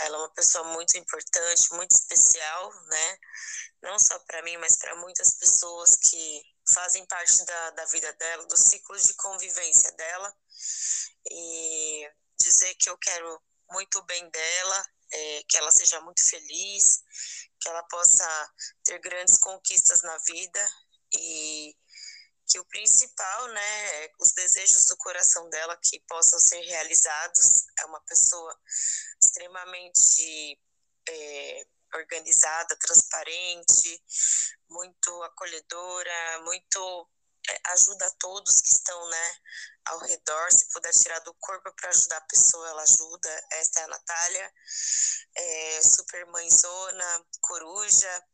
ela é uma pessoa muito importante, muito especial, né? Não só para mim, mas para muitas pessoas que fazem parte da, da vida dela, do ciclo de convivência dela. E dizer que eu quero muito bem dela, é, que ela seja muito feliz, que ela possa ter grandes conquistas na vida e que o principal, né, é os desejos do coração dela que possam ser realizados. É uma pessoa extremamente é, organizada, transparente, muito acolhedora, muito é, ajuda a todos que estão, né, ao redor. Se puder tirar do corpo para ajudar a pessoa, ela ajuda. Esta é a Natália, é, super mãezona, coruja,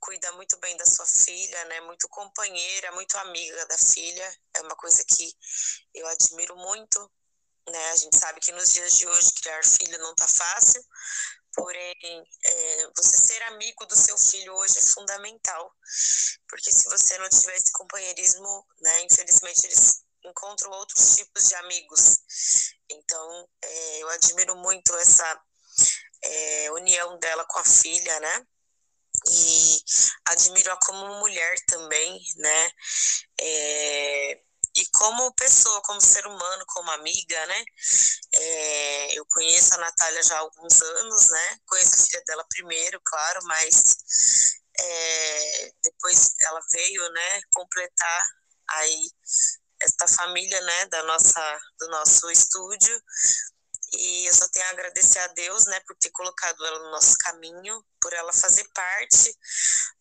cuida muito bem da sua filha, né? Muito companheira, muito amiga da filha. É uma coisa que eu admiro muito, né? A gente sabe que nos dias de hoje criar filho não tá fácil, porém é, você ser amigo do seu filho hoje é fundamental, porque se você não tiver esse companheirismo, né? Infelizmente eles encontram outros tipos de amigos. Então é, eu admiro muito essa é, união dela com a filha, né? E admiro-a como mulher também, né? É, e como pessoa, como ser humano, como amiga, né? É, eu conheço a Natália já há alguns anos, né? Conheço a filha dela primeiro, claro, mas é, depois ela veio, né? Completar aí esta família, né? Da nossa, do nosso estúdio e eu só tenho a agradecer a Deus, né, por ter colocado ela no nosso caminho, por ela fazer parte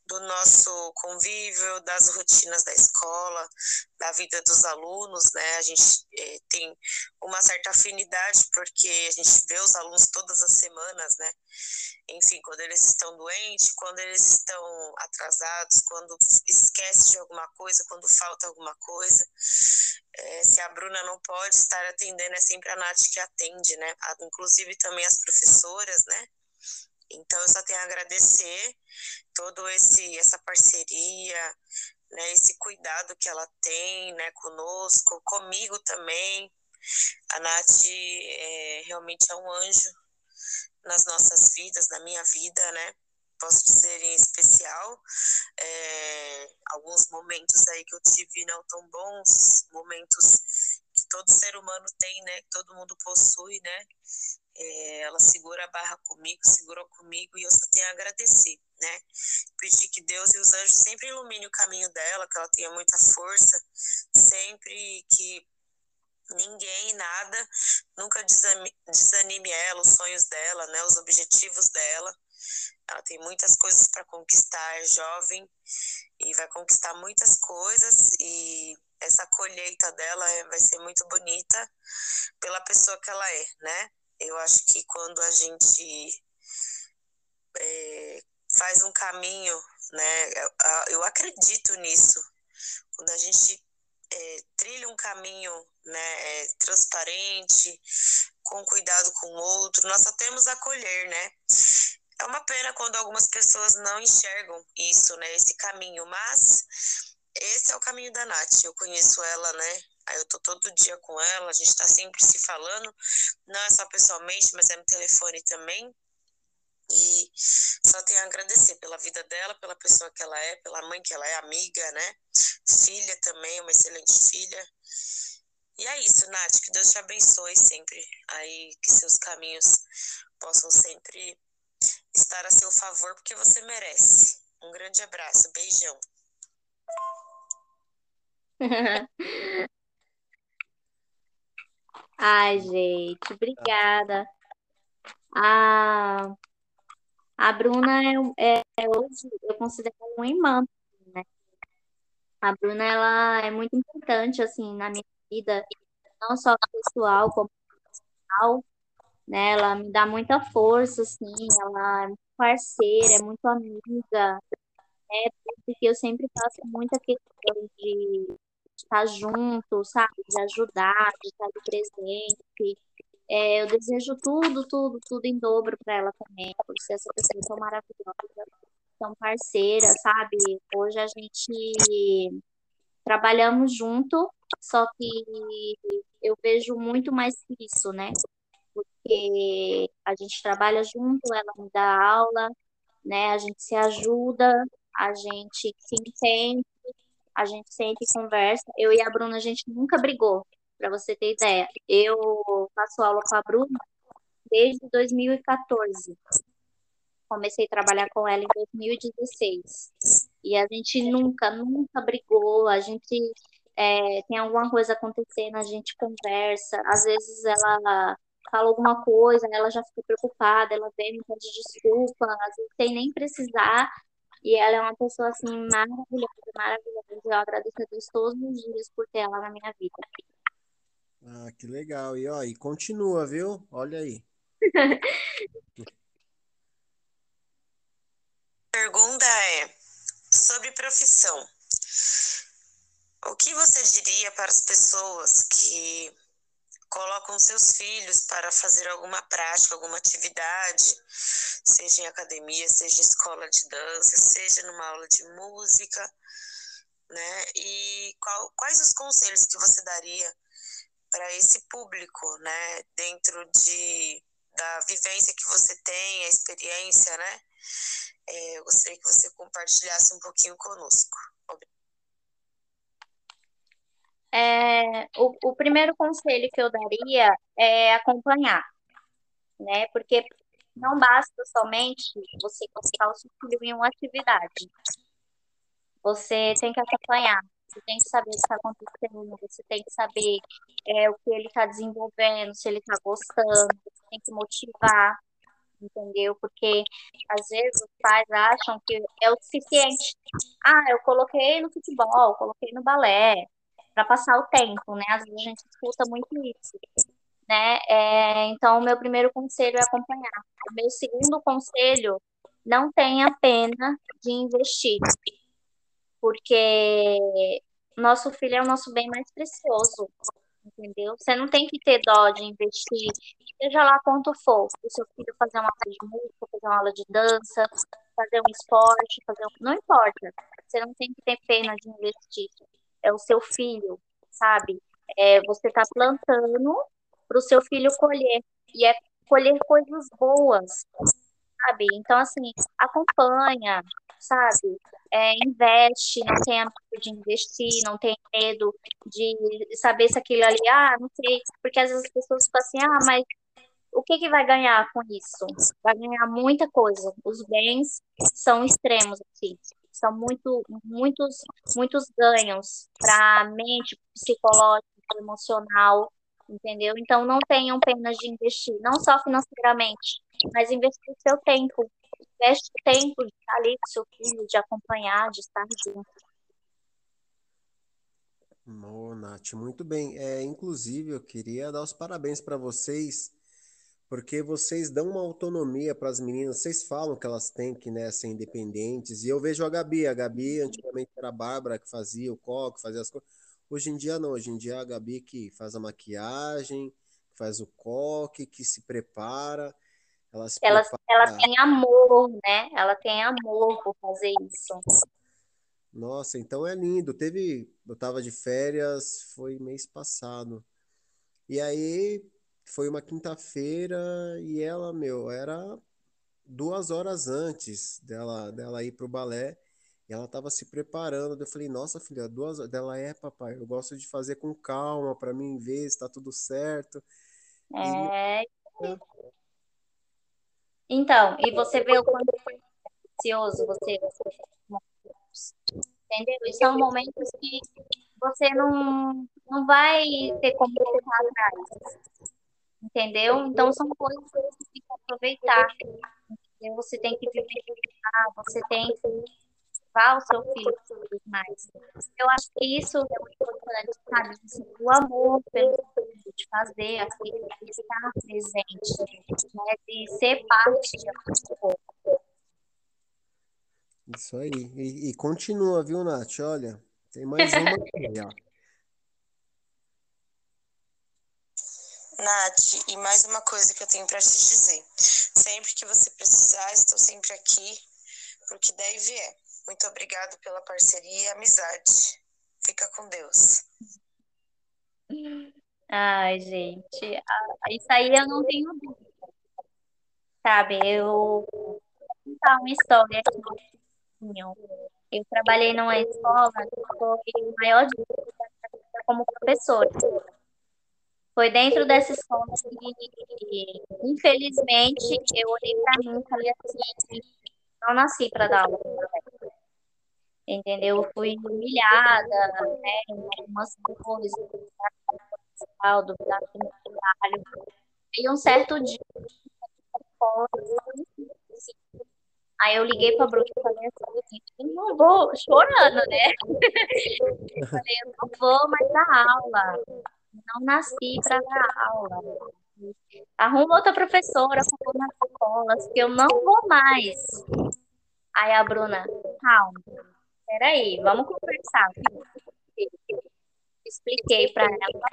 do nosso convívio, das rotinas da escola, da vida dos alunos, né? A gente eh, tem uma certa afinidade porque a gente vê os alunos todas as semanas, né? Enfim, quando eles estão doentes, quando eles estão atrasados, quando esquece de alguma coisa, quando falta alguma coisa. É, se a Bruna não pode estar atendendo, é sempre a Nath que atende, né? Inclusive também as professoras, né? Então, eu só tenho a agradecer todo esse essa parceria, né, esse cuidado que ela tem, né, conosco, comigo também. A Nath é, realmente é um anjo nas nossas vidas, na minha vida, né? Posso dizer em especial, é, alguns momentos aí que eu tive não tão bons, momentos que todo ser humano tem, né? Que todo mundo possui, né? É, ela segura a barra comigo, segurou comigo e eu só tenho a agradecer, né? Pedir que Deus e os anjos sempre iluminem o caminho dela, que ela tenha muita força, sempre que ninguém, nada, nunca desanime ela, os sonhos dela, né? Os objetivos dela. ela tem muitas coisas para conquistar, é jovem e vai conquistar muitas coisas e essa colheita dela é, vai ser muito bonita pela pessoa que ela é, né? Eu acho que quando a gente é, faz um caminho, né? Eu acredito nisso. Quando a gente é, trilha um caminho né, é, transparente, com cuidado com o outro, nós só temos a colher, né? É uma pena quando algumas pessoas não enxergam isso, né? Esse caminho, mas esse é o caminho da Nath. Eu conheço ela, né? Aí eu tô todo dia com ela, a gente tá sempre se falando, não é só pessoalmente, mas é no telefone também. E só tenho a agradecer pela vida dela, pela pessoa que ela é, pela mãe que ela é, amiga, né? Filha também, uma excelente filha. E é isso, Nath, que Deus te abençoe sempre. Aí que seus caminhos possam sempre estar a seu favor, porque você merece. Um grande abraço, beijão. Ai, gente, obrigada. Ah, a Bruna é, é, é hoje, eu considero uma irmã, né? A Bruna, ela é muito importante, assim, na minha vida, não só pessoal, como profissional, né? Ela me dá muita força, assim, ela é muito parceira, é muito amiga, né? Porque eu sempre faço muita questão de estar junto, sabe? De ajudar, de estar presente, é, eu desejo tudo, tudo, tudo em dobro para ela também, por ser essa pessoa tão maravilhosa, tão parceira, sabe? Hoje a gente trabalhamos junto, só que eu vejo muito mais que isso, né? Porque a gente trabalha junto, ela me dá aula, né? A gente se ajuda, a gente se entende, a gente sempre conversa. Eu e a Bruna, a gente nunca brigou, para você ter ideia. Eu faço aula com a Bruna desde 2014. Comecei a trabalhar com ela em 2016. E a gente nunca, nunca brigou. A gente é, tem alguma coisa acontecendo, a gente conversa. Às vezes ela fala alguma coisa, ela já fica preocupada, ela vem, me pede desculpa, às vezes sem nem precisar. E ela é uma pessoa assim maravilhosa, maravilhosa. Eu agradeço a Deus todos os dias por ter ela na minha vida. Ah, que legal. E ó, e continua, viu? Olha aí. Pergunta é sobre profissão. O que você diria para as pessoas que colocam seus filhos para fazer alguma prática, alguma atividade, seja em academia, seja escola de dança, seja numa aula de música, né? E qual, quais os conselhos que você daria para esse público, né? Dentro de, da vivência que você tem, a experiência, né? É, eu gostaria que você compartilhasse um pouquinho conosco. É, o, o primeiro conselho que eu daria é acompanhar, né? Porque não basta somente você colocar o seu filho em uma atividade. Você tem que acompanhar, você tem que saber o que está acontecendo, você tem que saber é, o que ele está desenvolvendo, se ele está gostando, você tem que motivar, entendeu? Porque às vezes os pais acham que é o suficiente. Ah, eu coloquei no futebol, coloquei no balé, para passar o tempo, né? Às vezes a gente escuta muito isso. Né? É, então, o meu primeiro conselho é acompanhar. O meu segundo conselho, não tenha pena de investir porque nosso filho é o nosso bem mais precioso, entendeu? Você não tem que ter dó de investir, seja lá quanto for, o seu filho fazer uma aula de música, fazer uma aula de dança, fazer um esporte, fazer um... não importa. Você não tem que ter pena de investir. É o seu filho, sabe? É, você está plantando para o seu filho colher e é colher coisas boas, sabe? Então assim, acompanha, sabe? é, investe, não tenha medo de investir, não tenha medo de saber se aquilo ali, ah, não sei, porque às vezes as pessoas ficam assim, ah, mas o que, que vai ganhar com isso? Vai ganhar muita coisa. Os bens são extremos aqui. São muito, muitos, muitos ganhos para a mente, psicológico, emocional, entendeu? Então não tenham pena de investir, não só financeiramente, mas investir seu tempo, tivesse tempo de estar ali com seu filho, de acompanhar, de estar junto. Ô, Nath, muito bem. É, inclusive, eu queria dar os parabéns para vocês, porque vocês dão uma autonomia para as meninas. Vocês falam que elas têm que, né, ser independentes. E eu vejo a Gabi. A Gabi antigamente era a Bárbara que fazia o coque, fazia as coisas. Hoje em dia não. Hoje em dia é a Gabi que faz a maquiagem, que faz o coque, que se prepara. Ela, se Ela, prepara. ela tem amor, né? Ela tem amor por fazer isso. Nossa, então é lindo. Teve, eu tava de férias, foi mês passado. E aí foi uma quinta-feira e ela, meu, era duas horas antes dela, dela ir pro balé. E ela tava se preparando. Eu falei, nossa, filha, duas horas. Dela é, papai, eu gosto de fazer com calma para mim ver se tá tudo certo. E É. Então, e você vê o quanto foi ansioso você, entendeu? E são momentos que você não, não vai ter como voltar atrás, entendeu? Então, são coisas que você tem que aproveitar, entendeu? Você tem que vivenciar, você tem que levar o seu filho mais. Eu acho que isso é muito importante, sabe? Assim, O amor pelo de fazer aquilo, de estar presente, né? De ser parte de algo. isso aí. E, e continua, viu, Nath? Olha, tem mais uma aqui, ó. Nath, e mais uma coisa que eu tenho para te dizer. Sempre que você precisar, estou sempre aqui pro que der e vier. Muito obrigado pela parceria e amizade. Fica com Deus. Ai, gente, ah, isso aí eu não tenho dúvida, sabe? Eu vou contar uma história aqui. Eu trabalhei numa escola que foi o maior dia como professora. Foi dentro dessa escola que, infelizmente, eu olhei para mim e falei assim, não nasci para dar aula. Entendeu? Eu fui humilhada, né, em algumas coisas, do trabalho. E um certo dia, aí eu liguei para a Bruna e falei assim, não vou, chorando, né? Eu falei, eu não vou mais dar aula. Não nasci para dar aula. Arruma outra professora para nas escolas, que eu não vou mais. Aí a Bruna, calma, peraí, vamos conversar. Expliquei para ela.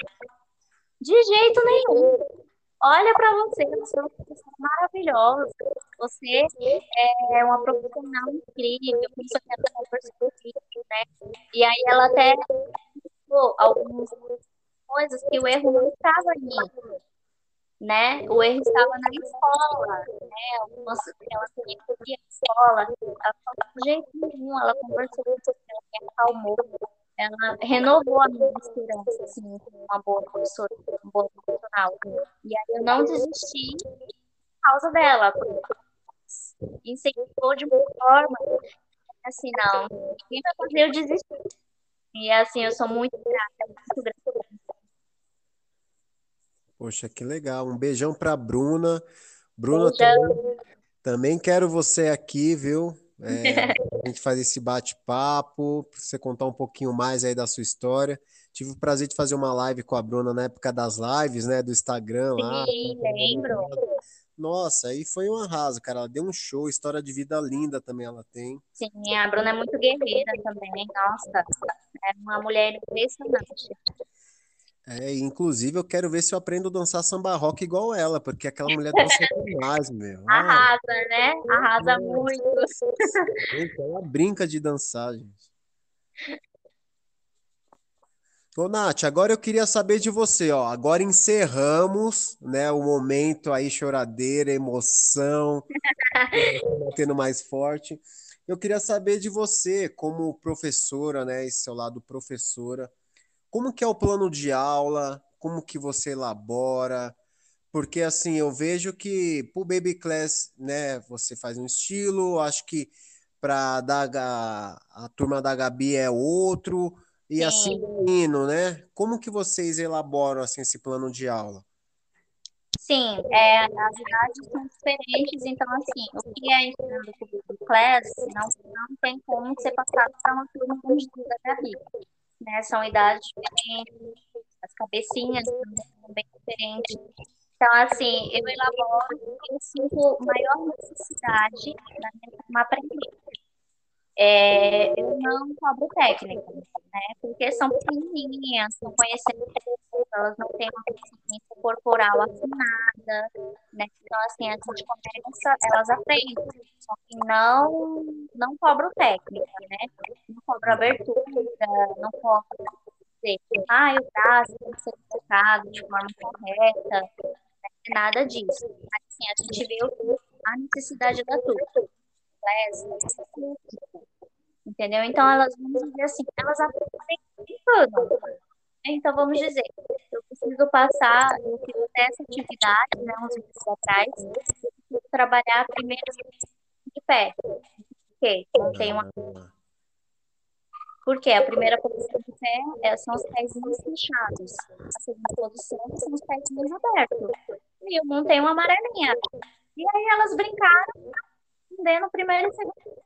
De jeito nenhum. Olha para você, você é uma professora maravilhosa. Você é uma profissional incrível. Né? E aí ela até algumas coisas que o erro não estava mim, né? O erro estava na escola, né? Algumas ela tinha que escola. Ela falou de jeito nenhum, ela conversou com você, ela me acalmou. Ela renovou a minha esperança, assim, como uma boa professora, uma boa profissional. E aí eu não desisti por causa dela, porque incentivou de uma forma assim, não, ninguém vai fazer eu desistir. E assim, eu sou muito grata, muito grata. Poxa, que legal. Um beijão pra Bruna. Bruna, também, também quero você aqui, viu? É, a gente fazer esse bate-papo, você contar um pouquinho mais aí da sua história. Tive o prazer de fazer uma live com a Bruna na época das lives, né, do Instagram lá. Sim, lembro. Nossa, aí foi um arraso, cara. Ela deu um show, história de vida linda também ela tem. Sim, a Bruna é muito guerreira também. Nossa, é uma mulher impressionante. É, inclusive eu quero ver se eu aprendo a dançar samba rock igual ela, porque aquela mulher dança demais, meu. Ah, Arrasa, né? Arrasa muito. gente, ela brinca de dançar, gente. Ô, Nath, agora eu queria saber de você, ó. Agora encerramos, né, o momento aí, choradeira, emoção, batendo mais forte. Eu queria saber de você, como professora, né, esse seu lado professora, como que é o plano de aula? Como que você elabora? Porque assim, eu vejo que pro Baby Class, né, você faz um estilo, acho que para Ga- a turma da Gabi é outro, e assim Sim. vai indo, né? Como que vocês elaboram assim esse plano de aula? Sim, é, as idades são diferentes, então, assim, o que é ensinado no Google Class não, não tem como ser passado para uma turma como da Gabi, né? São idades diferentes, as cabecinhas são bem diferentes. Então, assim, eu elaboro e eu sinto maior necessidade da minha aprender. É, eu não cobro técnica, né? Porque são pequenininhas, estão conhecendo elas não têm uma consciência corporal afinada, né? Então, assim, a gente começa, elas aprendem, só que não, não cobro técnica, né? Não cobro abertura, não cobro dizer, ah, o braço tem que ser colocado de forma correta, nada disso. Assim, a gente vê a necessidade da turma. Entendeu? Então, elas vão dizer assim, elas aprendem tudo. Então, vamos dizer, eu preciso passar, eu fiz essa atividade, né, uns meses atrás, trabalhar primeiro de pé. Por quê? Não tem uma... Porque a primeira posição de pé é, são os pés fechados. A segunda posição são os pés abertos. E eu montei uma amarelinha. E aí elas brincaram, aprendendo primeiro e segundo.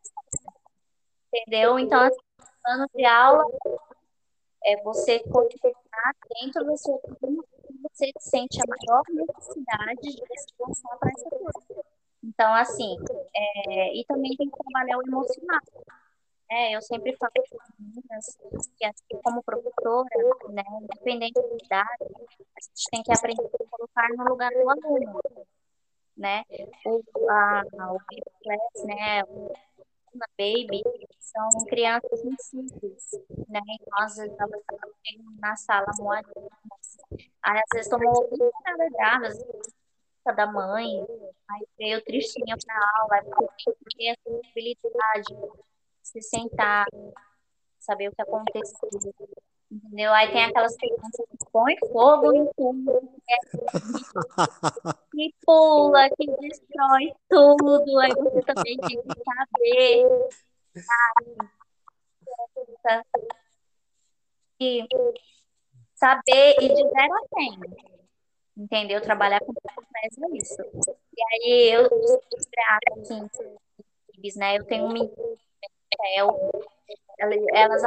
Entendeu? Então, assim, ano de aula é você codificar dentro do seu turno você sente a maior necessidade de passar para essa turma. Então, assim, é, e também tem que trabalhar o emocional. É, eu sempre falo para as meninas que, assim, como professora, né, independente da idade, a gente tem que aprender a colocar no lugar do aluno, né? O, a, o Class, né, na Baby são crianças sensíveis, né? Então, às vezes, elas estão na sala moadinhas. Aí, às vezes, tomou muito nada da mãe, aí veio tristinha pra aula, aí porque tem essa sensibilidade, se sentar, saber o que aconteceu. Entendeu? Aí tem aquelas crianças que põem fogo em tudo, que pula, que destrói tudo. Aí você também tem que saber. E saber e de zero a cem. Entendeu? Trabalhar com mais é isso. E aí eu assim, né? Eu tenho um menino, elas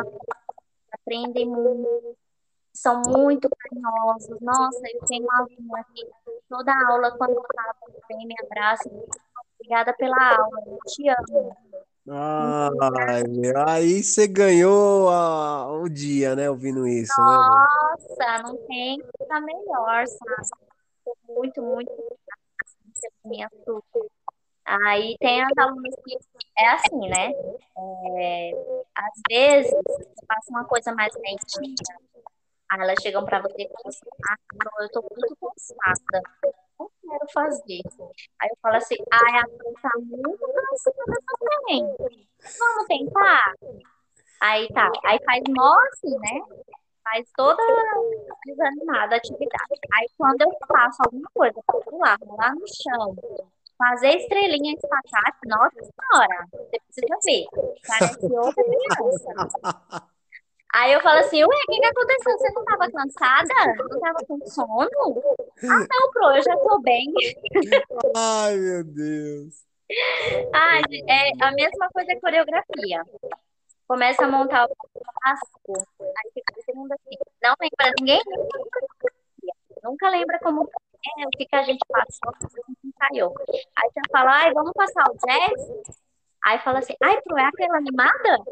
aprendem muito, são muito carinhosos. Nossa, eu tenho uma aluna aqui, toda aula, quando eu falo, vem, me abraça, obrigada pela aula, eu te amo. Ai, aí você ganhou a, o dia, né, ouvindo isso, né? Nossa, não tem coisa melhor, sabe? Muito, muito minha Aí tem as alunas que é assim, né? É, às vezes passa uma coisa mais lentinha, aí elas chegam para você e falam assim, ah, eu tô muito cansada, não quero fazer. Aí eu falo assim, ai, a mãe tá muito cansada também. Vamos tentar? Aí tá, aí faz mó assim, né? Faz toda desanimada a atividade. Aí quando eu faço alguma coisa pra pular, lá no chão, Fazer estrelinha em espacate, nossa senhora, você precisa ver. Parece outra criança. Aí eu falo assim, ué, o que, que aconteceu? Você não estava cansada? Não estava com sono? Ah, não, pro, eu já estou bem. Ai, meu Deus. Ai, é a mesma coisa é coreografia. Começa a montar o clássico, aí fica todo mundo assim. Não lembra ninguém? Nunca lembra como é, o que, que a gente passou, o que a gente ensaiou. Aí você fala, ai, vamos passar o jazz? Aí fala assim, ai, Pro, é aquela animada?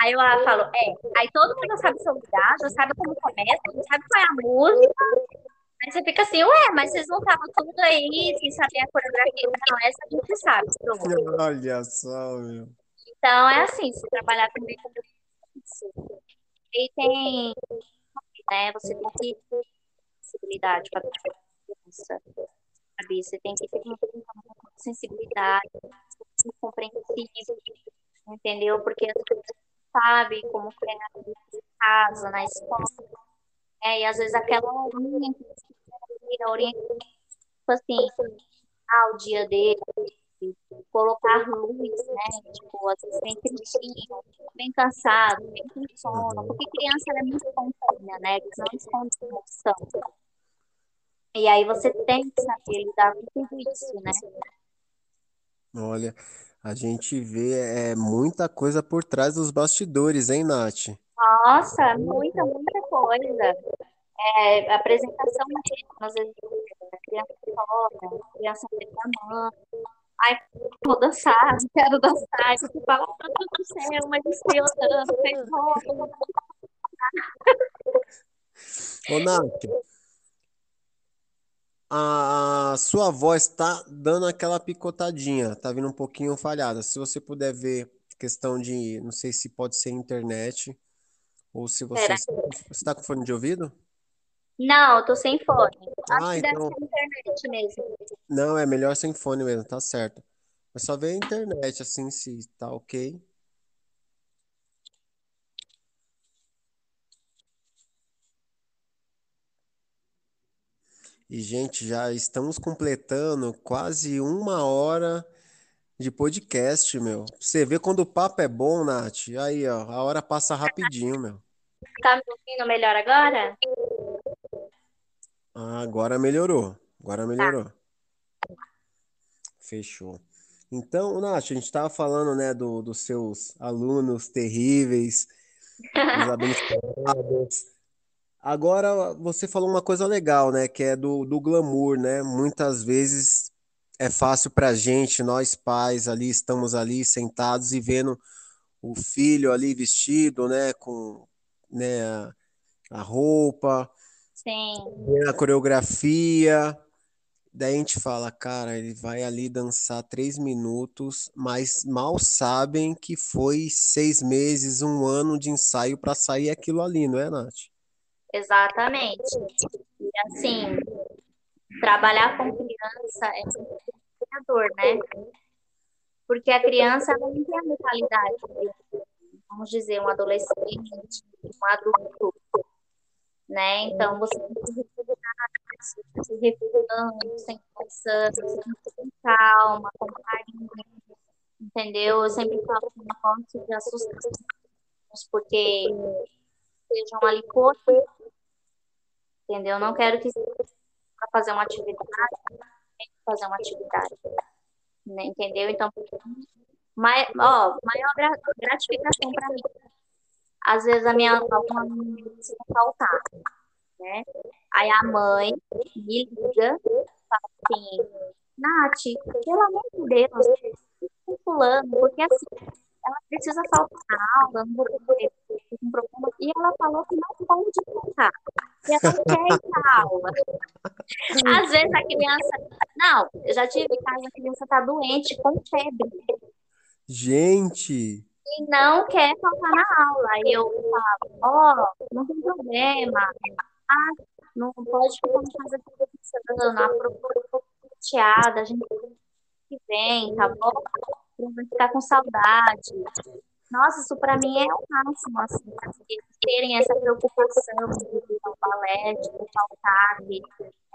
Aí eu falo, é. Aí todo mundo sabe seu lugar, já sabe como começa, já sabe qual é a música. Aí você fica assim, ué, mas vocês não estavam tudo aí sem saber a coreografia. Não, essa a gente sabe. Pronto. Olha só, meu. Então é assim, se trabalhar com isso. E tem, né, você tem que possibilidade para sabe? Você tem que ter uma sensibilidade, compreensível, entendeu? Porque as pessoas sabem como é na casa, na escola, né? E às vezes aquela orientação, tipo assim, ah, o dia dele, colocar luz, né? Tipo, às vezes bem tristinho, bem cansado, bem com sono, porque criança é muito espontânea, né? Eles não escondem emoção. E aí você tem que saber lidar com tudo isso, né? Olha, a gente vê é, muita coisa por trás dos bastidores, hein, Nath? Nossa, muita, muita coisa. É, apresentação mesmo, às vezes a criança chora, criança reclamando. Ai, vou dançar, quero dançar. E você fala, meu Deus do céu, mas eu tanto, fez roupa. Ô, Nath, a sua voz tá dando aquela picotadinha, tá vindo um pouquinho falhada. Se você puder ver questão de, não sei se pode ser internet ou se você Será? você tá com fone de ouvido? Não, tô sem fone. Acho Ah, que deve então, ser internet mesmo. não, é melhor sem fone mesmo, tá certo. É só ver a internet assim se tá ok. E, gente, já estamos completando quase uma hora de podcast, meu. Você vê quando o papo é bom, Nath. Aí, ó, a hora passa rapidinho, meu. Tá me ouvindo melhor agora? Ah, agora melhorou. Agora Tá. melhorou. Fechou. Então, Nath, a gente estava falando, né, do, dos seus alunos terríveis, dos abençoados. Agora, você falou uma coisa legal, né, que é do, do glamour, né? Muitas vezes é fácil pra gente, nós pais ali, estamos ali sentados e vendo o filho ali vestido, né, com, né, a a roupa, Sim, a coreografia. Daí a gente fala, cara, ele vai ali dançar três minutos, mas mal sabem que foi seis meses, um ano de ensaio para sair aquilo ali, não é, Nath? Exatamente. E assim, trabalhar com criança é desafiador, né? Porque a criança não tem a mentalidade de, vamos dizer, um adolescente, um adulto, né? Então você tem que respirar, se refriando, sem sempre com calma, com carinho, entendeu? Eu sempre falo que não posso de assustar porque sejam ali por entendeu? Não quero que para fazer uma atividade, tem que fazer uma atividade, né? entendeu? Então, mai, ó, maior gra- gratificação para mim. Às vezes a minha alguma precisa faltar, né? Aí a mãe me liga, fala assim, Nath, pelo amor de Deus, fulano, porque assim, ela precisa faltar na aula, não vou ter um problema. E ela falou que não pode faltar. E ela não quer ir pra aula. Às vezes a criança. Não, eu já tive caso a criança tá doente, com febre, Gente, e não quer faltar na aula. Aí eu falo, ó, não tem problema. Ah, não pode ficar em casa descansando, a professora ficou chateada, a gente que vem, tá bom? Não ficar com saudade. Nossa, isso pra mim é o máximo, assim, terem essa preocupação de ir ao balé, de faltar, de,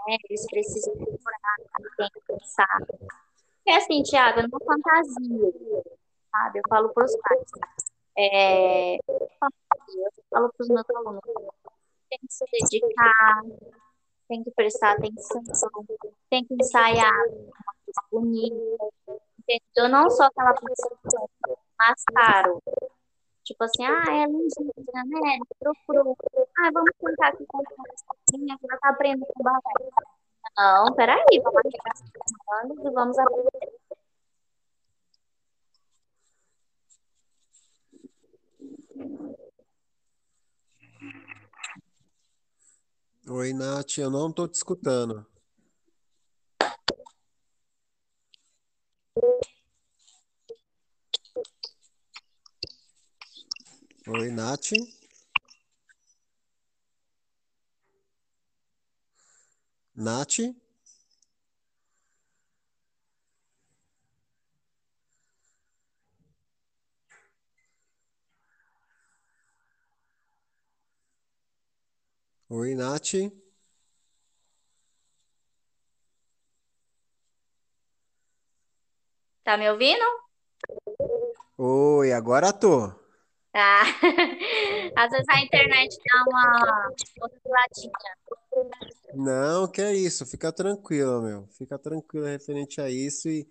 né? Eles precisam decorar, tem que pensar. Porque assim, Thiago, é uma fantasia, sabe? Eu falo pros pais. É, eu falo pros meus alunos, tem que se dedicar, tem que prestar atenção, tem que ensaiar uma coisa bonita, entendeu? Não só aquela pessoa mais caro. Tipo assim, ah, é lindinha, né? Procurou. Ah, vamos tentar aqui com essa que ela tá aprendendo com balé. Não, peraí, vamos as comandos e vamos aprender. oi, Nath, eu não tô te escutando. Oi, Nath. Nath? Oi, Nath. Tá me ouvindo? Oi, agora tô. Tá. Às vezes a internet dá uma osciladinha. Não, que é isso, fica tranquilo, meu. Fica tranquilo referente a isso. E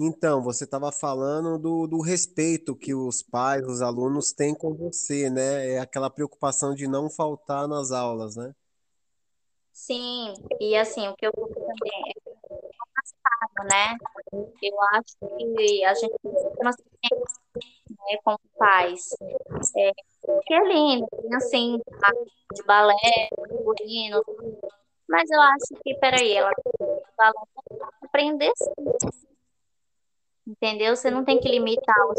então, você estava falando do, do respeito que os pais, os alunos têm com você, né? É aquela preocupação de não faltar nas aulas, né? Sim, e assim, o que eu também né? Eu acho que a gente tem né, como pais. É, que é lindo, assim, de balé, figurino, mas eu acho que, peraí, ela tem que aprender sim, entendeu? Você não tem que limitar os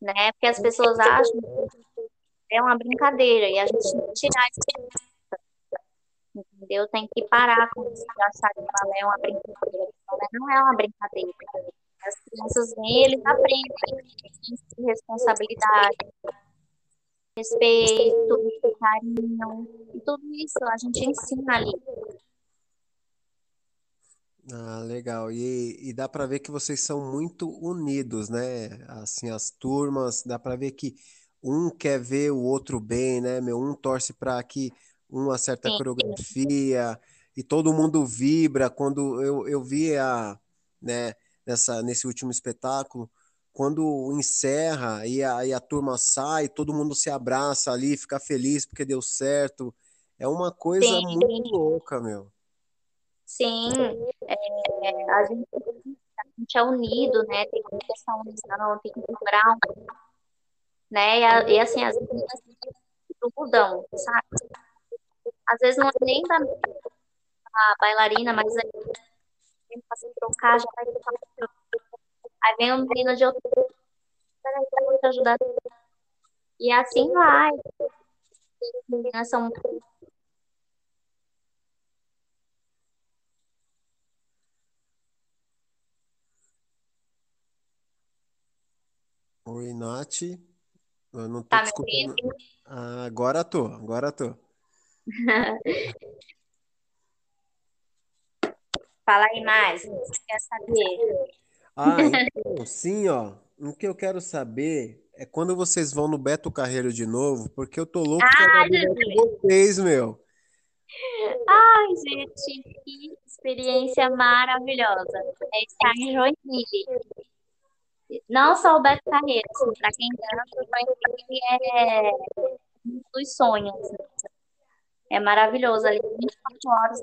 né? Porque as pessoas acham que é uma brincadeira e a gente tem que tirar isso, entendeu? Tem que parar com isso de achar que balé é uma brincadeira. Balé não é uma brincadeira. As crianças vêm, eles aprendem responsabilidade, respeito, carinho, e tudo isso a gente ensina ali. Ah, legal. E, e dá para ver que vocês são muito unidos, né? Assim, as turmas, dá para ver que um quer ver o outro bem, né? Meu, um torce para que um acerta a Sim, coreografia e todo mundo vibra quando eu, eu vi a, né, nessa, nesse último espetáculo, quando encerra e a, e a turma sai, todo mundo se abraça ali, fica feliz porque deu certo. É uma coisa sim, muito louca, meu. sim. É, a gente, a gente é unido, né? Tem que ter essa união, tem que procurar, né? E, e assim, as meninas mudam, sabe? Às vezes não é nem da a bailarina, mas aí fazer trocar, já vai. Aí vem um menino de outro, peraí, eu vou te ajudar. E assim vai. As meninas são Oi, Nath. Eu não tô Tá escutando. Ah, agora tô, agora tô. Fala aí mais. O que você quer saber? Ah, então, sim, ó. O que eu quero saber é quando vocês vão no Beto Carreiro de novo, porque eu tô louco com Jesus. vocês, meu. Ai, gente, que experiência maravilhosa. É estar em Joinville. Não só o Beto Carreiro, assim, para quem dança, o Joinville é um dos sonhos. É maravilhoso ali, 24 horas.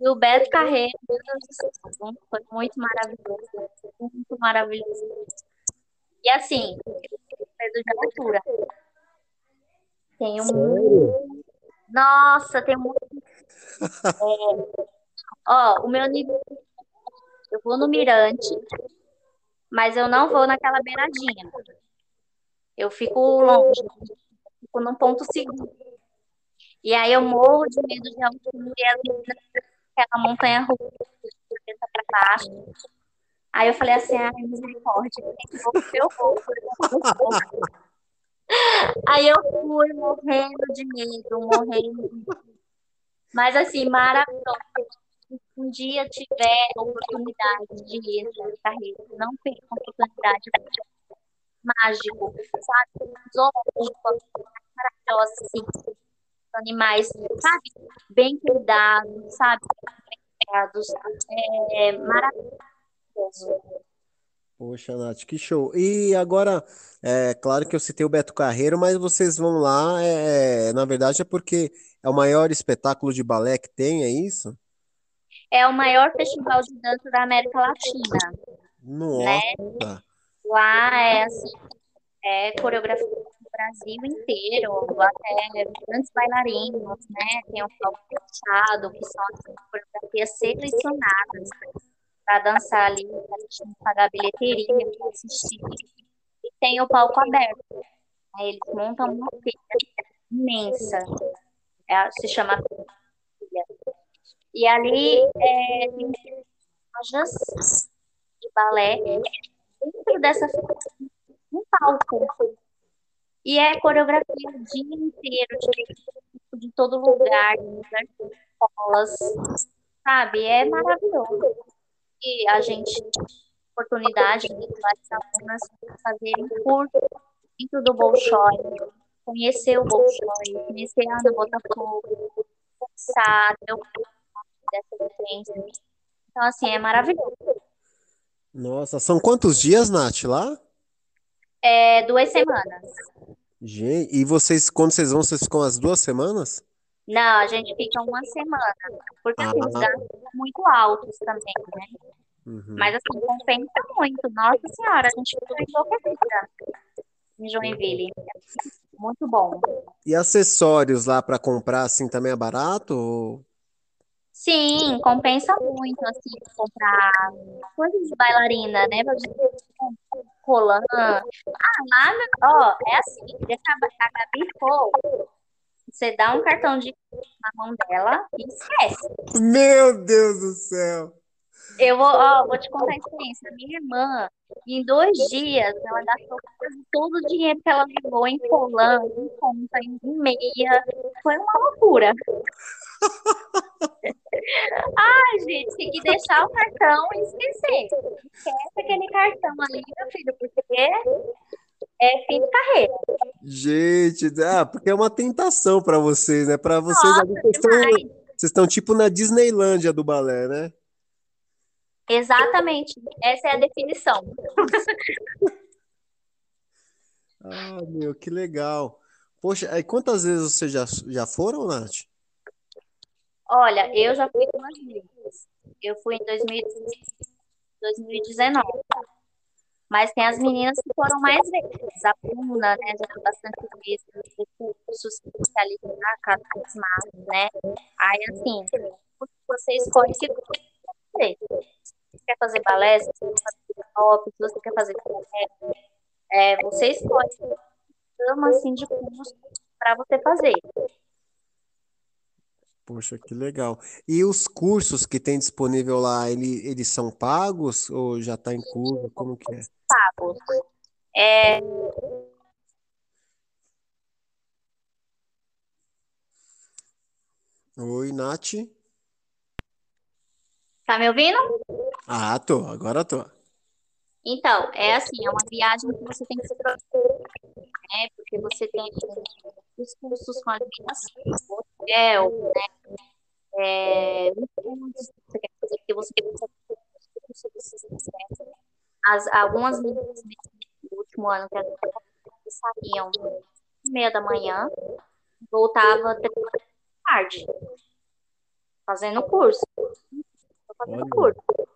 E o Beto Carreiro, meu Deus do céu, foi muito maravilhoso. Muito maravilhoso. E assim, medo de altura. Tenho muito. Nossa, tenho muito. Ó, o meu nível. Eu vou no mirante, mas eu não vou naquela beiradinha. Eu fico longe, fico num ponto seguro. E aí eu morro de medo de altura e as aquela montanha russa, pra baixo. Aí eu falei assim, ai, misericórdia, eu. Aí eu fui morrendo de medo, morrendo. Mas assim, maravilhoso. Se um dia tiver oportunidade de ir nessa carreira, não perca a oportunidade. Mágico, sabe? Zoológico, maravilhoso, assim. Animais, sabe? Bem cuidados, sabe? Bem cuidados. É maravilhoso. Poxa, Nath, que show. E agora, é claro que eu citei o Beto Carreiro, mas vocês vão lá, é, na verdade é porque é o maior espetáculo de balé que tem, é isso? É o maior festival de dança da América Latina, né? Lá é assim, é coreografia do Brasil inteiro, até grandes bailarinos, né? Tem o palco fechado, que são assim, coreografias selecionadas para dançar ali, a gente pagar bilheteria para assistir. E tem o palco aberto, né? Eles montam uma feira imensa, é, se chama Feira. E ali é, tem lojas de balé dentro dessa um palco. E é coreografia o dia inteiro, de, de todo lugar, das escolas, sabe? É maravilhoso. E a gente oportunidade de várias alunas fazerem curso dentro do Bolshoi, conhecer o Bolshoi, conhecer a Ana Botafogo, conversar, ter o dessa vivência. Então, assim, é maravilhoso. Nossa, são quantos dias, Nath, lá? É duas semanas. Gente, e vocês, quando vocês vão, vocês ficam as duas semanas? Não, a gente fica uma semana. Porque assim, os Ah. gastos são muito altos também, né? Uhum. Mas assim, compensa muito. Nossa Senhora, a gente fica enlouquecida em Joinville. Muito bom. E acessórios lá para comprar, assim, também é barato? ou- Sim, compensa muito, assim, comprar coisas de bailarina, né? Colã. Ah, lá, ó, é assim, deixa a Gabi for, você dá um cartão de na mão dela e esquece. Meu Deus do céu! Eu vou, ó, vou te contar a experiência. Minha irmã, em dois dias, ela gastou quase todo o dinheiro que ela levou em colã, em conta, em meia. Foi uma loucura. Ai, gente, tem que deixar o cartão e esquecer. Esquece aquele cartão ali, meu filho, porque é fim de carreira. Gente, ah, porque é uma tentação para vocês, né? Para vocês Nossa, vocês estão, vocês estão tipo na Disneylândia do balé, né? Exatamente. Essa é a definição. Ah, meu, que legal. Poxa, aí quantas vezes vocês já, já foram, Nath? Olha, eu já fui duas vezes. Eu fui em 2000 2019. Mas tem as meninas que foram mais vezes. A Bruna, né, já foi bastante vezes. Tem cursos especializados, mais, né? Aí, assim, você escolhe que fazer. Se você quer fazer balé, se você quer fazer pop, se você quer fazer balé, é, você escolhe uma assim de curso para você fazer. Poxa, que legal. E os cursos que tem disponível lá, ele, eles são pagos ou já está incluso? Como que é? pagos. É, Oi, Nath. Tá me ouvindo? Ah, tô, agora tô. Então, é assim, é uma viagem que você tem que se né? Porque você tem os custos com alimentação, hotel, né? É, você quer fazer, porque você tem que você. As, algumas meninas no último ano que elas saíam às meia da manhã, voltava três da tarde, fazendo curso. Fazendo Olha. curso.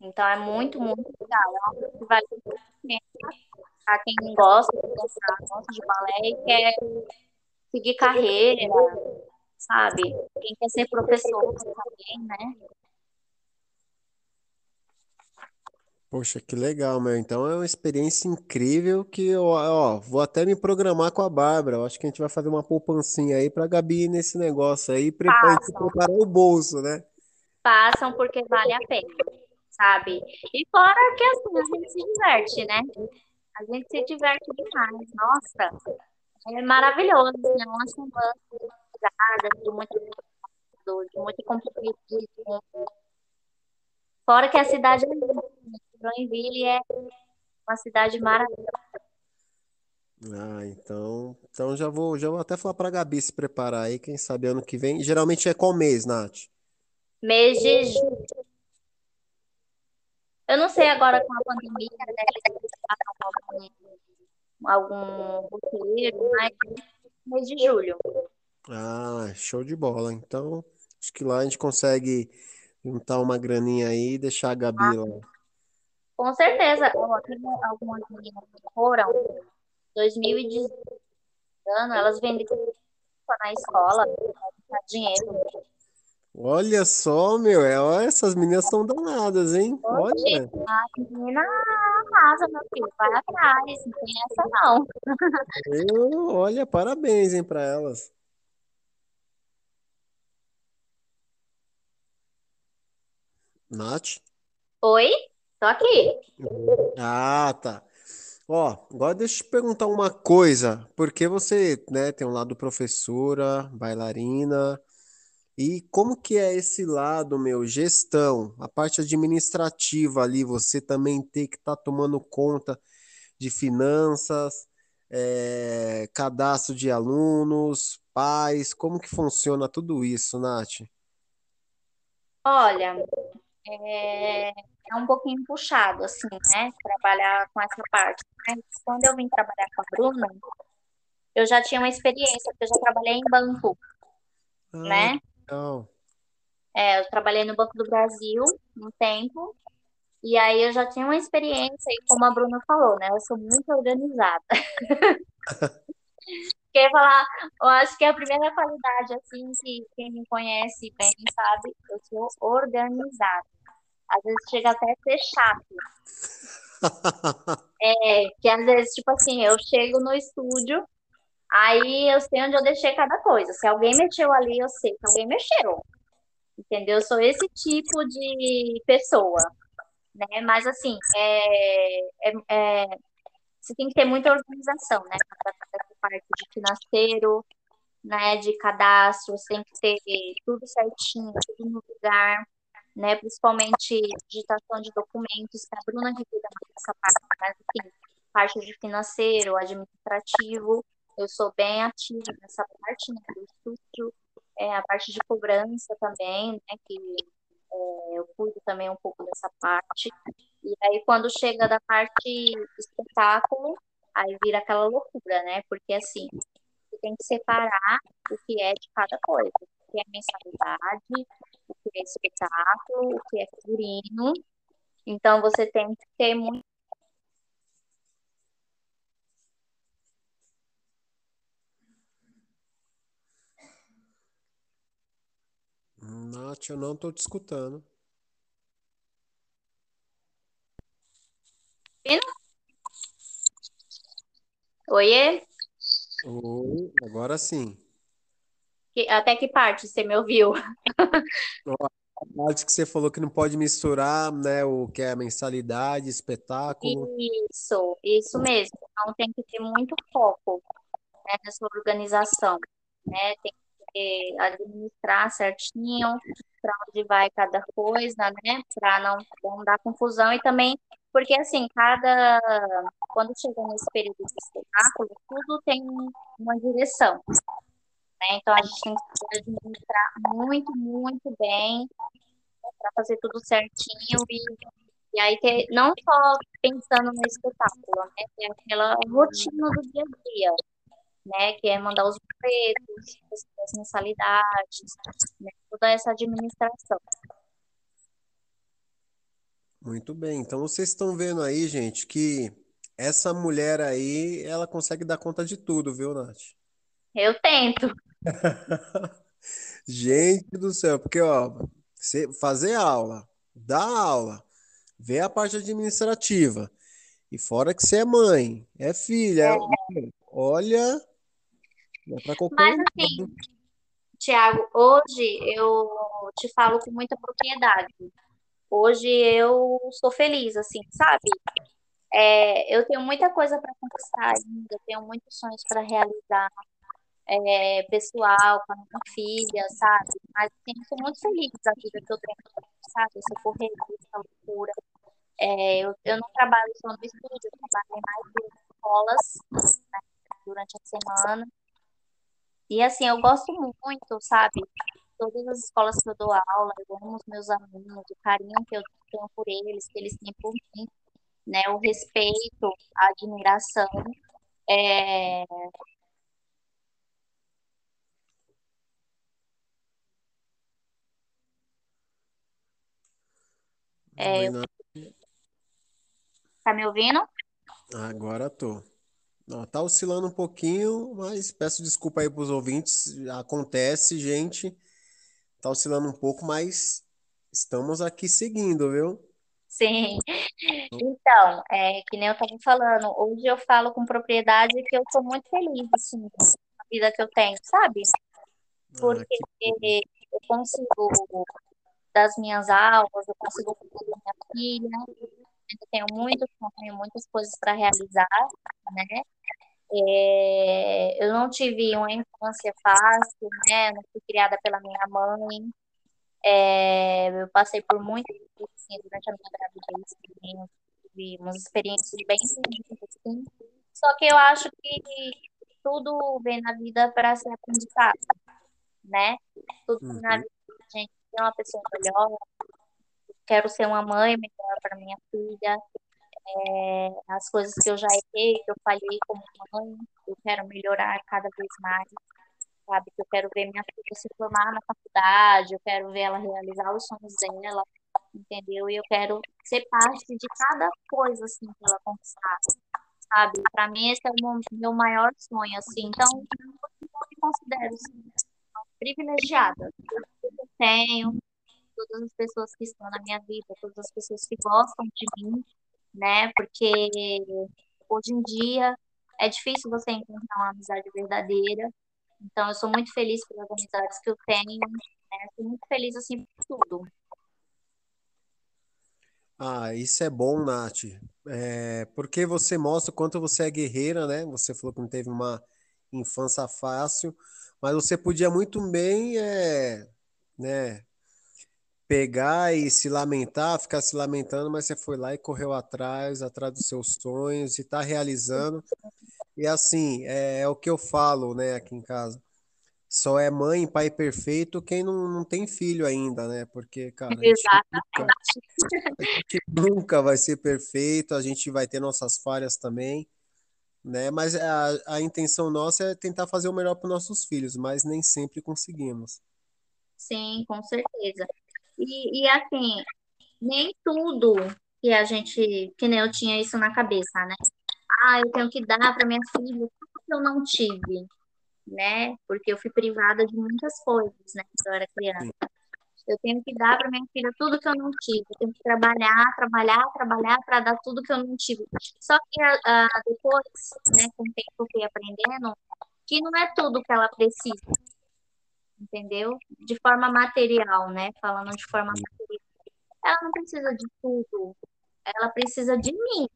Então é muito, muito legal. É uma coisa que vale muito a quem gosta de dançar, gosta de balé e quer seguir carreira, sabe? Quem quer ser professor também, né? Poxa, que legal, meu. Então é uma experiência incrível que eu, ó, vou até me programar com a Bárbara. Eu acho que a gente vai fazer uma poupancinha aí pra Gabi ir nesse negócio aí, pra gente Façam. preparar o bolso, né? Façam porque vale a pena, sabe? E fora que assim, a gente se diverte, né? A gente se diverte demais. Nossa, é maravilhoso, né? Uma semana de de muito de muito comprometismo. Fora que a cidade é linda. Joinville é uma cidade maravilhosa. Ah, então, então já vou, já vou até falar pra Gabi se preparar aí, quem sabe ano que vem. Geralmente é qual mês, Nath? Mês de julho. Eu não sei agora com a pandemia, né? algum, algum roteiro, mas mês de julho. Ah, show de bola. Então, acho que lá a gente consegue juntar uma graninha aí e deixar a Gabi lá. Com certeza. Algumas meninas foram em 2018, ano, elas vendem na escola, dinheiro. Olha só, meu, é, essas meninas são danadas, hein? Olha. a menina arrasa, meu filho. Vai atrás, não tem essa não. Eu, olha, parabéns, hein, pra elas. Nath? Oi? Tô aqui. Ah, tá. Ó, agora deixa eu te perguntar uma coisa, porque você, né, tem um lado professora, bailarina, e como que é esse lado, meu, gestão, a parte administrativa ali, você também tem que estar tomando conta de finanças, é, cadastro de alunos, pais, como que funciona tudo isso, Nath? Olha, é, é um pouquinho puxado, assim, né? Trabalhar com essa parte. Mas quando eu vim trabalhar com a Bruna, eu já tinha uma experiência, porque eu já trabalhei em banco, Ah, né? legal. É, eu trabalhei no Banco do Brasil um tempo, e aí eu já tinha uma experiência, e como a Bruna falou, né? Eu sou muito organizada. Quer falar, eu acho que é a primeira qualidade, assim, que quem me conhece bem sabe, eu sou organizada. Às vezes chega até a ser chato. É, que às vezes, tipo assim, eu chego no estúdio, aí eu sei onde eu deixei cada coisa. Se alguém mexeu ali, eu sei que alguém mexeu. Entendeu? Eu sou esse tipo de pessoa, né? Mas assim, é, é, é, você tem que ter muita organização, né? Para essa parte de financeiro, né? De cadastro, tem que ter tudo certinho, tudo no lugar, né? Principalmente digitação de documentos, que a Bruna que cuida dessa parte, mas assim, parte de financeiro, administrativo, eu sou bem ativa nessa parte, né? Do estúdio, é, a parte de cobrança também, né? Que é, eu cuido também um pouco dessa parte. E aí, quando chega da parte espetáculo, aí vira aquela loucura, né? Porque assim, você tem que separar o que é de cada coisa. O que é mensalidade, o que é espetáculo, o que é figurino. Então, você tem que ter muito. Nath, eu não tô te escutando. Oiê? Oi, agora sim. Até que parte você me ouviu? A parte que você falou que não pode misturar, né, o que é mensalidade, espetáculo. Isso, isso mesmo. Então tem que ter muito foco, né, nessa organização, né? Tem que administrar certinho para onde vai cada coisa, né? Para não, não dar confusão e também porque assim, cada quando chega nesse período de espetáculo, tudo tem uma direção, né? Então a gente tem que administrar muito, muito bem para fazer tudo certinho e e aí, ter, não só pensando no espetáculo, né? Tem aquela rotina do dia a dia, né? Que é mandar os boletos, as mensalidades, né? Toda essa administração. Muito bem. Então vocês estão vendo aí, gente, que essa mulher aí, ela consegue dar conta de tudo, viu, Nath? Eu tento. Gente do céu, porque ó, fazer aula, dar aula, ver a parte administrativa, e fora que você é mãe, é filha, olha, não é pra qualquer Mas assim, Tiago, hoje eu te falo com muita propriedade. Hoje eu sou feliz, assim, sabe? É, eu tenho muita coisa para conquistar ainda, tenho muitos sonhos para realizar, é, pessoal, com a minha filha, sabe? Mas assim, eu sou muito feliz da vida que eu tenho, sabe? Essa correria, essa loucura. É, eu, eu não trabalho só no estúdio, eu trabalho em mais duas escolas, né, durante a semana. E assim, eu gosto muito, sabe? Todas as escolas que eu dou aula, eu amo os meus alunos, o carinho que eu tenho por eles, que eles têm por mim, né? O respeito, a admiração. É, é, Nath. tá me ouvindo? Agora tô. Ó, tá oscilando um pouquinho, mas peço desculpa aí pros ouvintes. Acontece, gente. Tá oscilando um pouco, mas estamos aqui seguindo, viu? Sim. Então, é, que nem eu estava falando, hoje eu falo com propriedade que eu sou muito feliz, assim, com a vida que eu tenho, sabe? Ah, Porque que eu consigo, das minhas aulas, eu consigo cuidar da minha filha, eu tenho muito sonho, muitas coisas para realizar, né? É, eu não tive uma infância fácil, né? Não fui criada pela minha mãe. É, eu passei por muitas coisas assim, durante a minha gravidez tive umas experiências bem assim. Só que eu acho que tudo vem na vida para ser aprendizado, né? Tudo vem na Uhum. vida pra gente ser uma pessoa melhor. Quero ser uma mãe melhor para minha filha. É, as coisas que eu já errei, que eu falhei como mãe, eu quero melhorar cada vez mais, sabe? Que eu quero ver minha filha se formar na faculdade, eu quero ver ela realizar os sonhos dela, entendeu? E eu quero ser parte de cada coisa assim que ela conquistar, sabe? Para mim esse é o meu- maior sonho, assim. Então, eu me considero assim, privilegiada. Eu tenho, todas as pessoas que estão na minha vida, todas as pessoas que gostam de mim, né? Porque hoje em dia é difícil você encontrar uma amizade verdadeira. Então, eu sou muito feliz pelas amizades que eu tenho, né? Sou muito feliz assim por tudo. Ah, isso é bom, Nath. É, porque você mostra o quanto você é guerreira, né? Você falou que não teve uma infância fácil, mas você podia muito bem, é, né, pegar e se lamentar, ficar se lamentando, mas você foi lá e correu atrás, atrás dos seus sonhos e está realizando. E assim, é, é o que eu falo, né, aqui em casa. Só é mãe e pai perfeito quem não, não tem filho ainda, né? Porque, cara, a gente nunca, a gente nunca vai ser perfeito, a gente vai ter nossas falhas também, né? Mas a, a intenção nossa é tentar fazer o melhor para os nossos filhos, mas nem sempre conseguimos. Sim, com certeza. E, e assim, nem tudo que a gente, que nem eu tinha isso na cabeça, né? Ah, eu tenho que dar para minha filha tudo que eu não tive, né? Porque eu fui privada de muitas coisas, né, quando eu era criança. Eu tenho que dar para minha filha tudo que eu não tive. Eu tenho que trabalhar, trabalhar, trabalhar para dar tudo que eu não tive. Só que ah, depois, né, com o tempo eu fui aprendendo que não é tudo que ela precisa, entendeu? De forma material, né? Falando de forma material. Ela não precisa de tudo. Ela precisa de mim,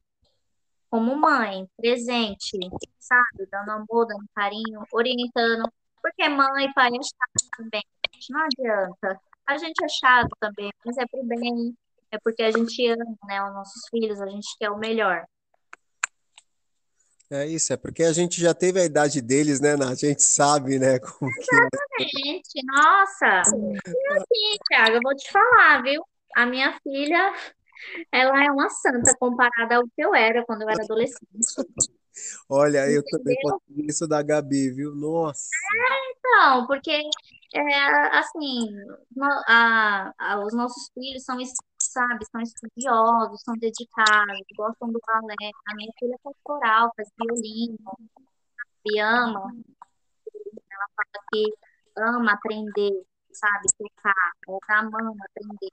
como mãe, presente, sabe? Dando amor, dando carinho, orientando. Porque mãe e pai é chato também. Não adianta. A gente é chato também, mas é pro bem. É porque a gente ama, né, os nossos filhos, a gente quer o melhor. É isso, é porque a gente já teve a idade deles, né, Nath? A gente sabe, né, como que é. Gente, nossa! E assim, Thiago, eu vou te falar, viu? A minha filha, ela é uma santa comparada ao que eu era quando eu era adolescente. Olha, eu também Entendeu? consegui isso da Gabi, viu? Nossa. Não, porque, é, assim, a- a- os nossos filhos são, sabe, são estudiosos, são dedicados, gostam do balé. A minha filha faz coral, faz violino, e ama, ela fala que ama aprender, sabe, tocar, ela amando aprender.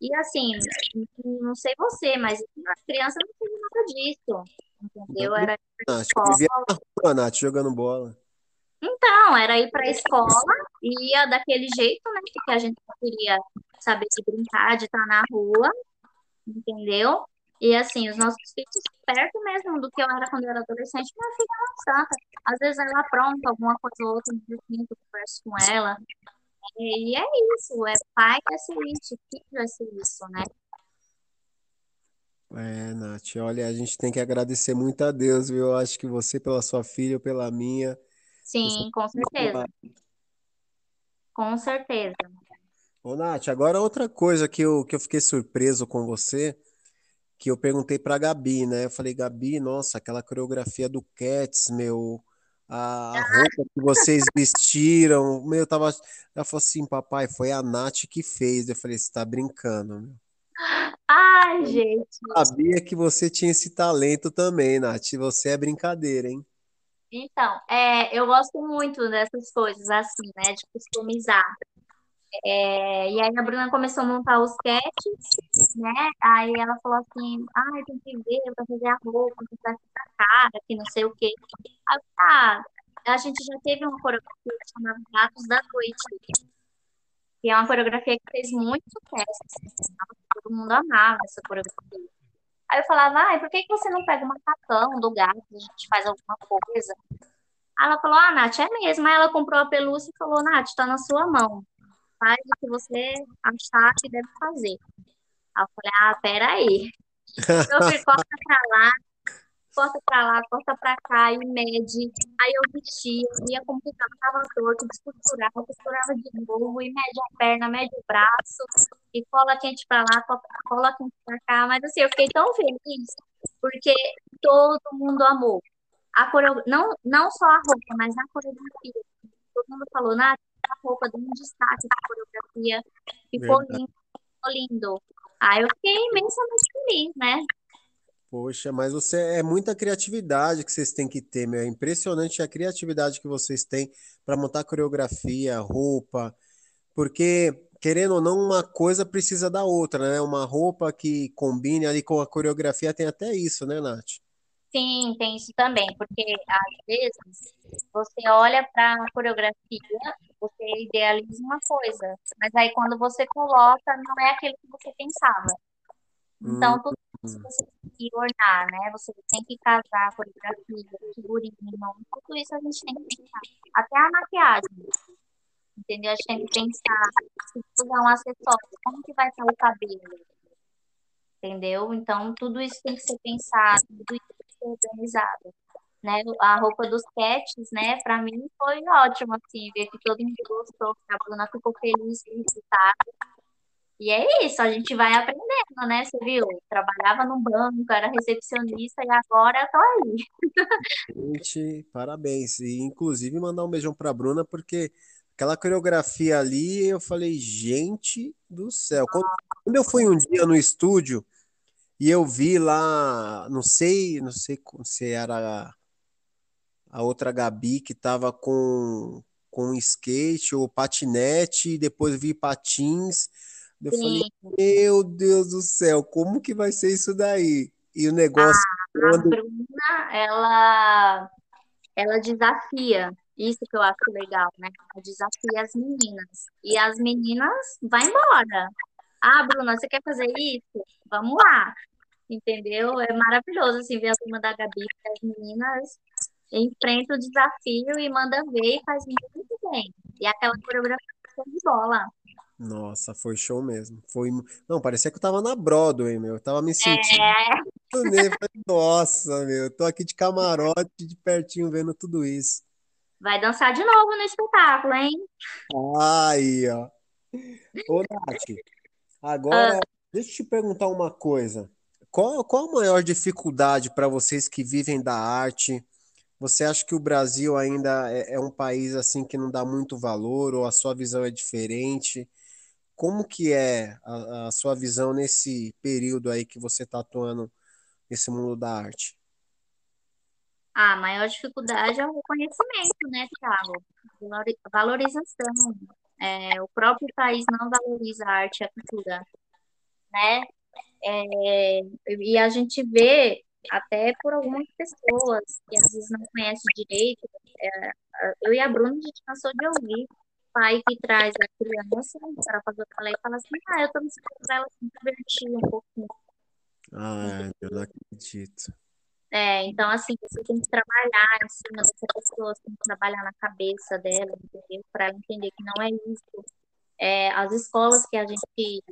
E assim, não sei você, mas as crianças não teve nada disso, entendeu? Era Nath, eu vivia escola, na rua, Nath, jogando bola. Não, era ir para a escola e ia daquele jeito, né? Porque a gente não queria saber de brincar, de estar na rua, entendeu? E assim, os nossos filhos, perto mesmo do que eu era quando eu era adolescente, minha filha é uma santa. Às vezes ela apronta alguma coisa ou outra no dia seguinte, eu converso com ela. E é isso, é pai é ser isso, filho é ser isso, né? É, Nath, olha, a gente tem que agradecer muito a Deus, viu? Eu acho que você, pela sua filha, pela minha, Sim, com certeza, abençoados. com certeza. Ô, Nath, agora outra coisa que eu, que eu fiquei surpreso com você, que eu perguntei pra Gabi, né? Eu falei, Gabi, nossa, aquela coreografia do Cats, meu, a, a roupa que vocês vestiram, meu, eu tava. Ela falou assim, papai, foi a Nath que fez. Eu falei, você tá brincando, meu. Ai, gente. Sabia que você tinha esse talento também, Nath. Você é brincadeira, hein? Então, é, eu gosto muito dessas coisas assim, né? De customizar. É, e aí a Bruna começou a montar os sketches, né? Aí ela falou assim, ah, tem que ver pra fazer a roupa, que vai ficar cara, que não sei o quê. Aí, ah, a gente já teve uma coreografia que chamava Gatos da Noite, que é uma coreografia que fez muito sucesso. assim, todo mundo amava essa coreografia. Aí eu falava, ai, por que que você não pega um macacão do gato, a gente faz alguma coisa? Aí ela falou, ah, Nath, é mesmo. Aí ela comprou a pelúcia e falou, Nath, tá na sua mão. Faz o que você achar que deve fazer. Aí eu falei, ah, peraí. Eu fui coloca pra lá. Corta pra lá, corta pra cá, e mede. Aí eu vestia, via como que tava torto, descosturava, costurava de novo, e mede a perna, mede o braço, e cola quente pra lá, cola quente pra cá. Mas assim, eu fiquei tão feliz, porque todo mundo amou. A coreo... não, não só a roupa, mas a coreografia. Todo mundo falou, Nath, a roupa deu um destaque da coreografia. Ficou lindo, ficou lindo. Aí eu fiquei imensamente feliz, né? Poxa, mas você é muita criatividade que vocês têm que ter, meu. É impressionante a criatividade que vocês têm para montar coreografia, roupa, porque querendo ou não, uma coisa precisa da outra, né? Uma roupa que combine ali com a coreografia tem até isso, né, Nath? Sim, tem isso também, porque às vezes você olha para a coreografia, você idealiza uma coisa, mas aí quando você coloca, não é aquilo que você pensava. Então, tudo isso você tem que ornar, né? Você tem que casar a coreografia, figurino, tudo isso a gente tem que pensar. Até a maquiagem, entendeu? A gente tem que pensar, se usar um acessório, como que vai estar o cabelo? Entendeu? Então, tudo isso tem que ser pensado, tudo isso organizada. Né? A roupa dos cats, né, para mim foi ótimo, assim, ver que todo mundo gostou, que a Bruna ficou feliz com o resultado. E é isso, a gente vai aprendendo, né? Você viu? Trabalhava no banco, era recepcionista e agora tô aí. Gente, parabéns. E inclusive mandar um beijão pra Bruna, porque aquela coreografia ali, eu falei, gente do céu. Quando, quando eu fui um dia no estúdio, e eu vi lá, não sei, não sei se era a outra Gabi que estava com com skate ou patinete, e depois vi patins. Eu Sim. falei, meu Deus do céu, como que vai ser isso daí? E o negócio. A, quando... a Bruna, ela, ela desafia. Isso que eu acho legal, né? Ela desafia as meninas. E as meninas vai embora. Ah, Bruna, você quer fazer isso? Vamos lá. Entendeu? É maravilhoso, assim, ver a turma da Gabi, as meninas enfrentam o desafio e manda ver e faz muito bem. E aquela coreografia de bola. Nossa, foi show mesmo. Foi, não, parecia que eu tava na Broadway, meu. Eu tava me sentindo. É. Nossa, meu, tô aqui de camarote, de pertinho vendo tudo isso. Vai dançar de novo no espetáculo, hein? Aí, ó. Ô, Nath, agora, ah. deixa eu te perguntar uma coisa. Qual, qual a maior dificuldade para vocês que vivem da arte? Você acha que o Brasil ainda é, é, um país assim que não dá muito valor ou a sua visão é diferente? Como que é a, a sua visão nesse período aí que você está atuando nesse mundo da arte? A maior dificuldade é o reconhecimento, né, Thiago? Valorização. É, o próprio país não valoriza a arte e a cultura, né? É, e a gente vê até por algumas pessoas que às vezes não conhecem direito. É, eu e a Bruna, a gente cansou de ouvir pai que traz a criança para fazer o balé e fala assim, ah, eu tô me sentindo ela se divertir um pouquinho. Ah, eu não acredito. É, então assim, você tem que trabalhar em cima dessa pessoa, você tem que trabalhar na cabeça dela, entendeu? Para ela entender que não é isso. É, as escolas que a gente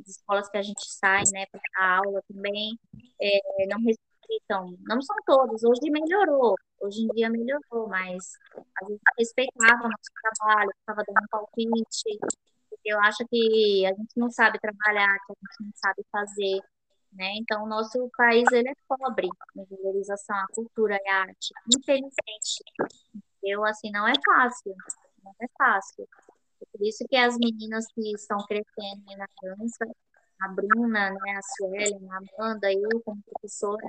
as escolas que a gente sai, né, para dar aula também, é, não respeitam, não são todas, hoje melhorou, hoje em dia melhorou, mas a gente respeitava o nosso trabalho, estava dando um palpite, eu acho que a gente não sabe trabalhar, que a gente não sabe fazer, né, então o nosso país, ele é pobre na valorização à cultura e à arte, infelizmente, eu, assim, não é fácil, não é fácil, por isso que as meninas que estão crescendo na dança, a Bruna, né, a Suelen, a Amanda, eu como professora,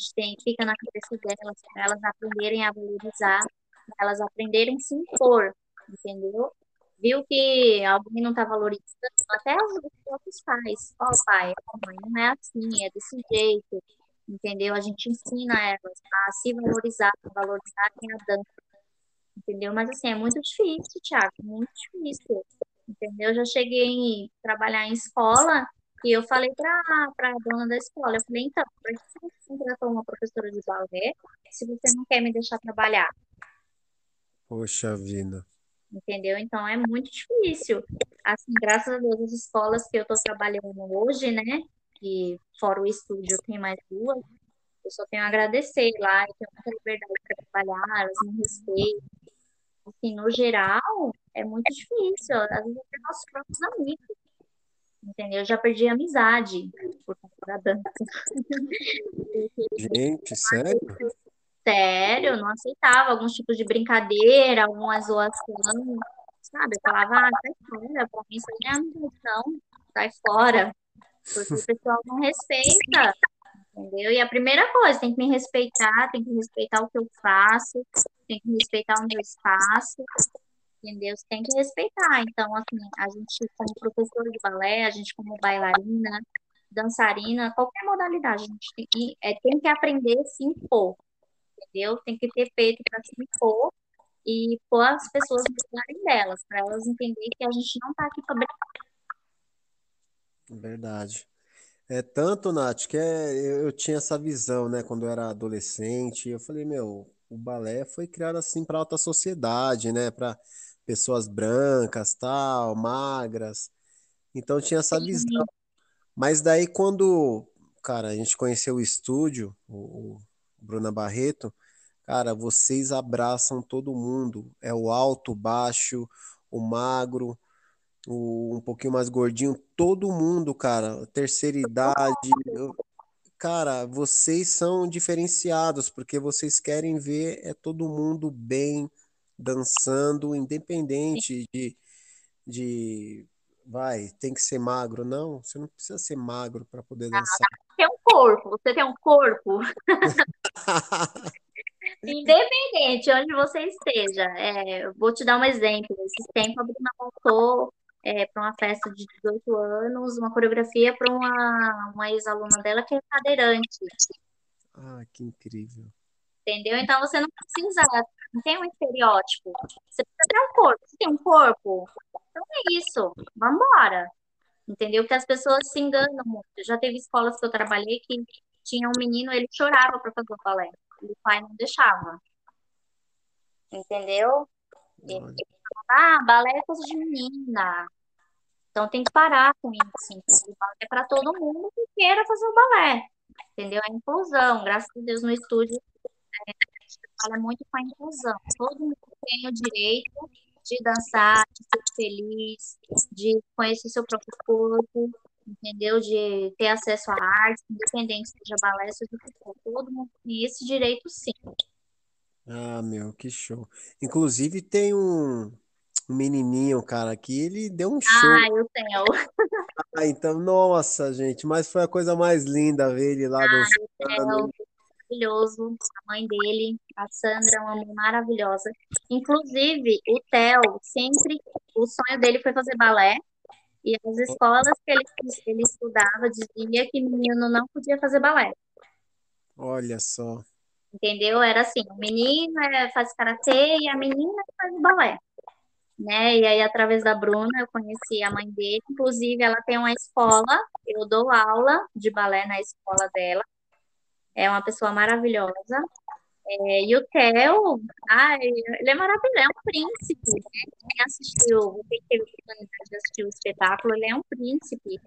gente tem, fica na cabeça delas, para elas aprenderem a valorizar, para elas aprenderem a se impor, entendeu? Viu que alguém não está valorizando, até os próprios pais. Ó, oh, pai, mãe não é assim, é desse jeito, entendeu? A gente ensina elas a se valorizar, a valorizar quem a dança, entendeu? Mas assim, é muito difícil, Thiago, muito difícil, entendeu? Eu já cheguei a trabalhar em escola e eu falei para a dona da escola, eu falei, então, por que você contratou uma professora de balé se você não quer me deixar trabalhar? Poxa vida. Entendeu? Então é muito difícil. Assim, graças a Deus, as escolas que eu estou trabalhando hoje, né? Que fora o estúdio tem mais duas, Eu só tenho a agradecer lá, eu tenho muita liberdade para trabalhar, elas me respeitam. Assim, no geral, é muito difícil. Às vezes até nossos próprios amigos. Entendeu? Eu já perdi a amizade por conta da dança. Gente, sério? Sério, eu não aceitava alguns tipos de brincadeira, alguma zoação, sabe? Eu falava, ah, sai fora, pra mim isso não é amizade, sai fora. Porque o pessoal não respeita, entendeu? E a primeira coisa, tem que me respeitar, tem que respeitar o que eu faço, tem que respeitar o meu espaço, entendeu? Você tem que respeitar. Então, assim, a gente como professora de balé, a gente como bailarina, dançarina, qualquer modalidade, a gente tem que, é, tem que aprender a se impor, entendeu? Tem que ter peito para se impor e pôr as pessoas no lugar delas, para elas entenderem que a gente não está aqui para brincar. Verdade. É tanto, Nath, que é, eu, tinha essa visão, né, quando eu era adolescente. Eu falei, meu, o balé foi criado assim para alta sociedade, né, para pessoas brancas, tal, magras. Então tinha essa visão. Mas daí quando, cara, a gente conheceu o estúdio, o, o Bruna Barreto, cara, vocês abraçam todo mundo. É o alto, o baixo, o magro, o um pouquinho mais gordinho, todo mundo, cara, terceira idade. eu- Cara, vocês são diferenciados porque vocês querem ver é todo mundo bem dançando, independente de, de vai, tem que ser magro. Não, você não precisa ser magro para poder dançar. Tem um corpo, você tem um corpo, independente onde você esteja. É, eu vou te dar um exemplo. Esses tempos a Bruna voltou é, para uma festa de 18 anos, uma coreografia para uma, uma ex-aluna dela que é cadeirante. Ah, que incrível. Entendeu? Então você não precisa, não tem um estereótipo. Você precisa ter um corpo. Você tem um corpo? Então é isso. Vamos embora. Entendeu? Porque as pessoas se enganam muito. Já teve escolas que eu trabalhei que tinha um menino, ele chorava para fazer o balé. E o pai não deixava. Entendeu? Ele falava, ah, balé é coisa de menina. Então tem que parar com isso, O balé é para todo mundo que queira fazer o balé. Entendeu? É inclusão. Graças a Deus no estúdio trabalha muito com a inclusão. Todo mundo tem o direito de dançar, de ser feliz, de conhecer seu próprio corpo, entendeu? De ter acesso à arte, independente seja balé, seja o que for. Todo mundo tem esse direito, sim. Ah, meu, que show. Inclusive tem um, um menininho, cara, que ele deu um show. Ah, eu tenho. Ah, então, nossa, gente, mas foi a coisa mais linda ver ele lá Ah, dançando. Maravilhoso, a mãe dele, a Sandra, uma mãe maravilhosa. Inclusive, o Theo, sempre, o sonho dele foi fazer balé, e as escolas que ele, ele estudava dizia que menino não podia fazer balé. Olha só. Entendeu? Era assim, o menino é, faz karatê e a menina faz balé, né? E aí, através da Bruna, eu conheci a mãe dele. Inclusive, ela tem uma escola, eu dou aula de balé na escola dela. É uma pessoa maravilhosa. É, e o Theo, ai, ele é maravilhoso, é um príncipe, né? Quem assistiu, quem teve a oportunidade de assistir o espetáculo, ele é um príncipe,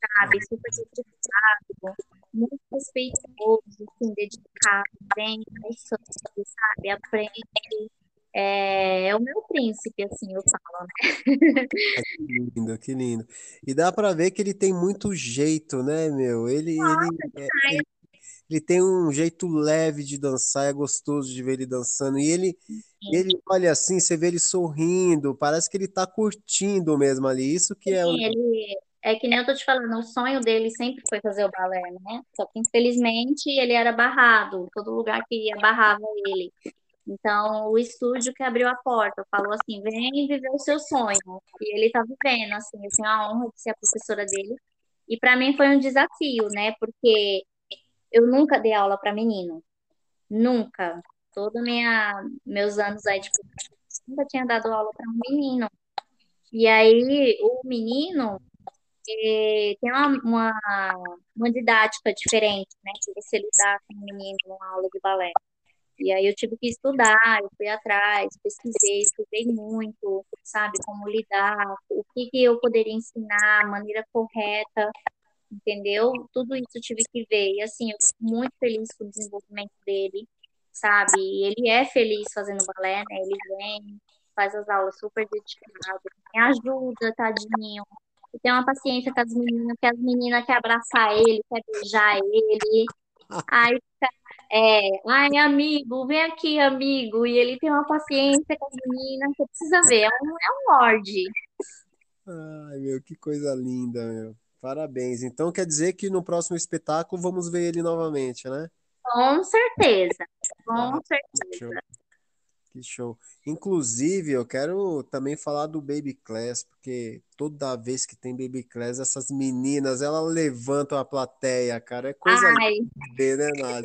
sabe? Super dedicado, muito respeitoso, assim, dedicado, bem, sangue, sabe? Aprende. É, é o meu príncipe, assim, eu falo, né? Que lindo, que lindo. E dá pra ver que ele tem muito jeito, né, meu? Ele, ele, é- ele, ele tem um jeito leve de dançar, é gostoso de ver ele dançando. E ele, ele olha assim, você vê ele sorrindo, parece que ele tá curtindo mesmo ali. Isso que é o. Sim, ele é que nem eu tô te falando, o sonho dele sempre foi fazer o balé, né? Só que infelizmente ele era barrado, todo lugar que ia barrava ele. Então o estúdio que abriu a porta falou assim: vem viver o seu sonho. E ele tá vivendo, assim, eu tenho a honra de ser a professora dele. E para mim foi um desafio, né? Porque eu nunca dei aula para menino, nunca. Todos meus anos aí de professora, nunca tinha dado aula para um menino. E aí o menino eh, tem uma, uma, uma didática diferente, né? Que você lidar com um menino numa aula de balé. E aí eu tive que estudar, eu fui atrás, pesquisei, estudei muito, sabe, como lidar, o que que eu poderia ensinar, maneira correta, entendeu? Tudo isso eu tive que ver. E assim, eu fico muito feliz com o desenvolvimento dele, sabe? Ele é feliz fazendo balé, né? Ele vem, faz as aulas super dedicado, me ajuda, tadinho. E tem uma paciência com as meninas, que as meninas querem abraçar ele, quer beijar ele. Aí é, ai, amigo, vem aqui, amigo. E ele tem uma paciência com as meninas, você precisa ver, é um, é um lorde. Ai, meu, que coisa linda, meu. Parabéns. Então quer dizer que no próximo espetáculo vamos ver ele novamente, né? Com certeza, com Ah, certeza. Que show. Inclusive, eu quero também falar do Baby Class, porque toda vez que tem Baby Class, essas meninas, elas levantam a plateia, cara. É coisa de né, Nath?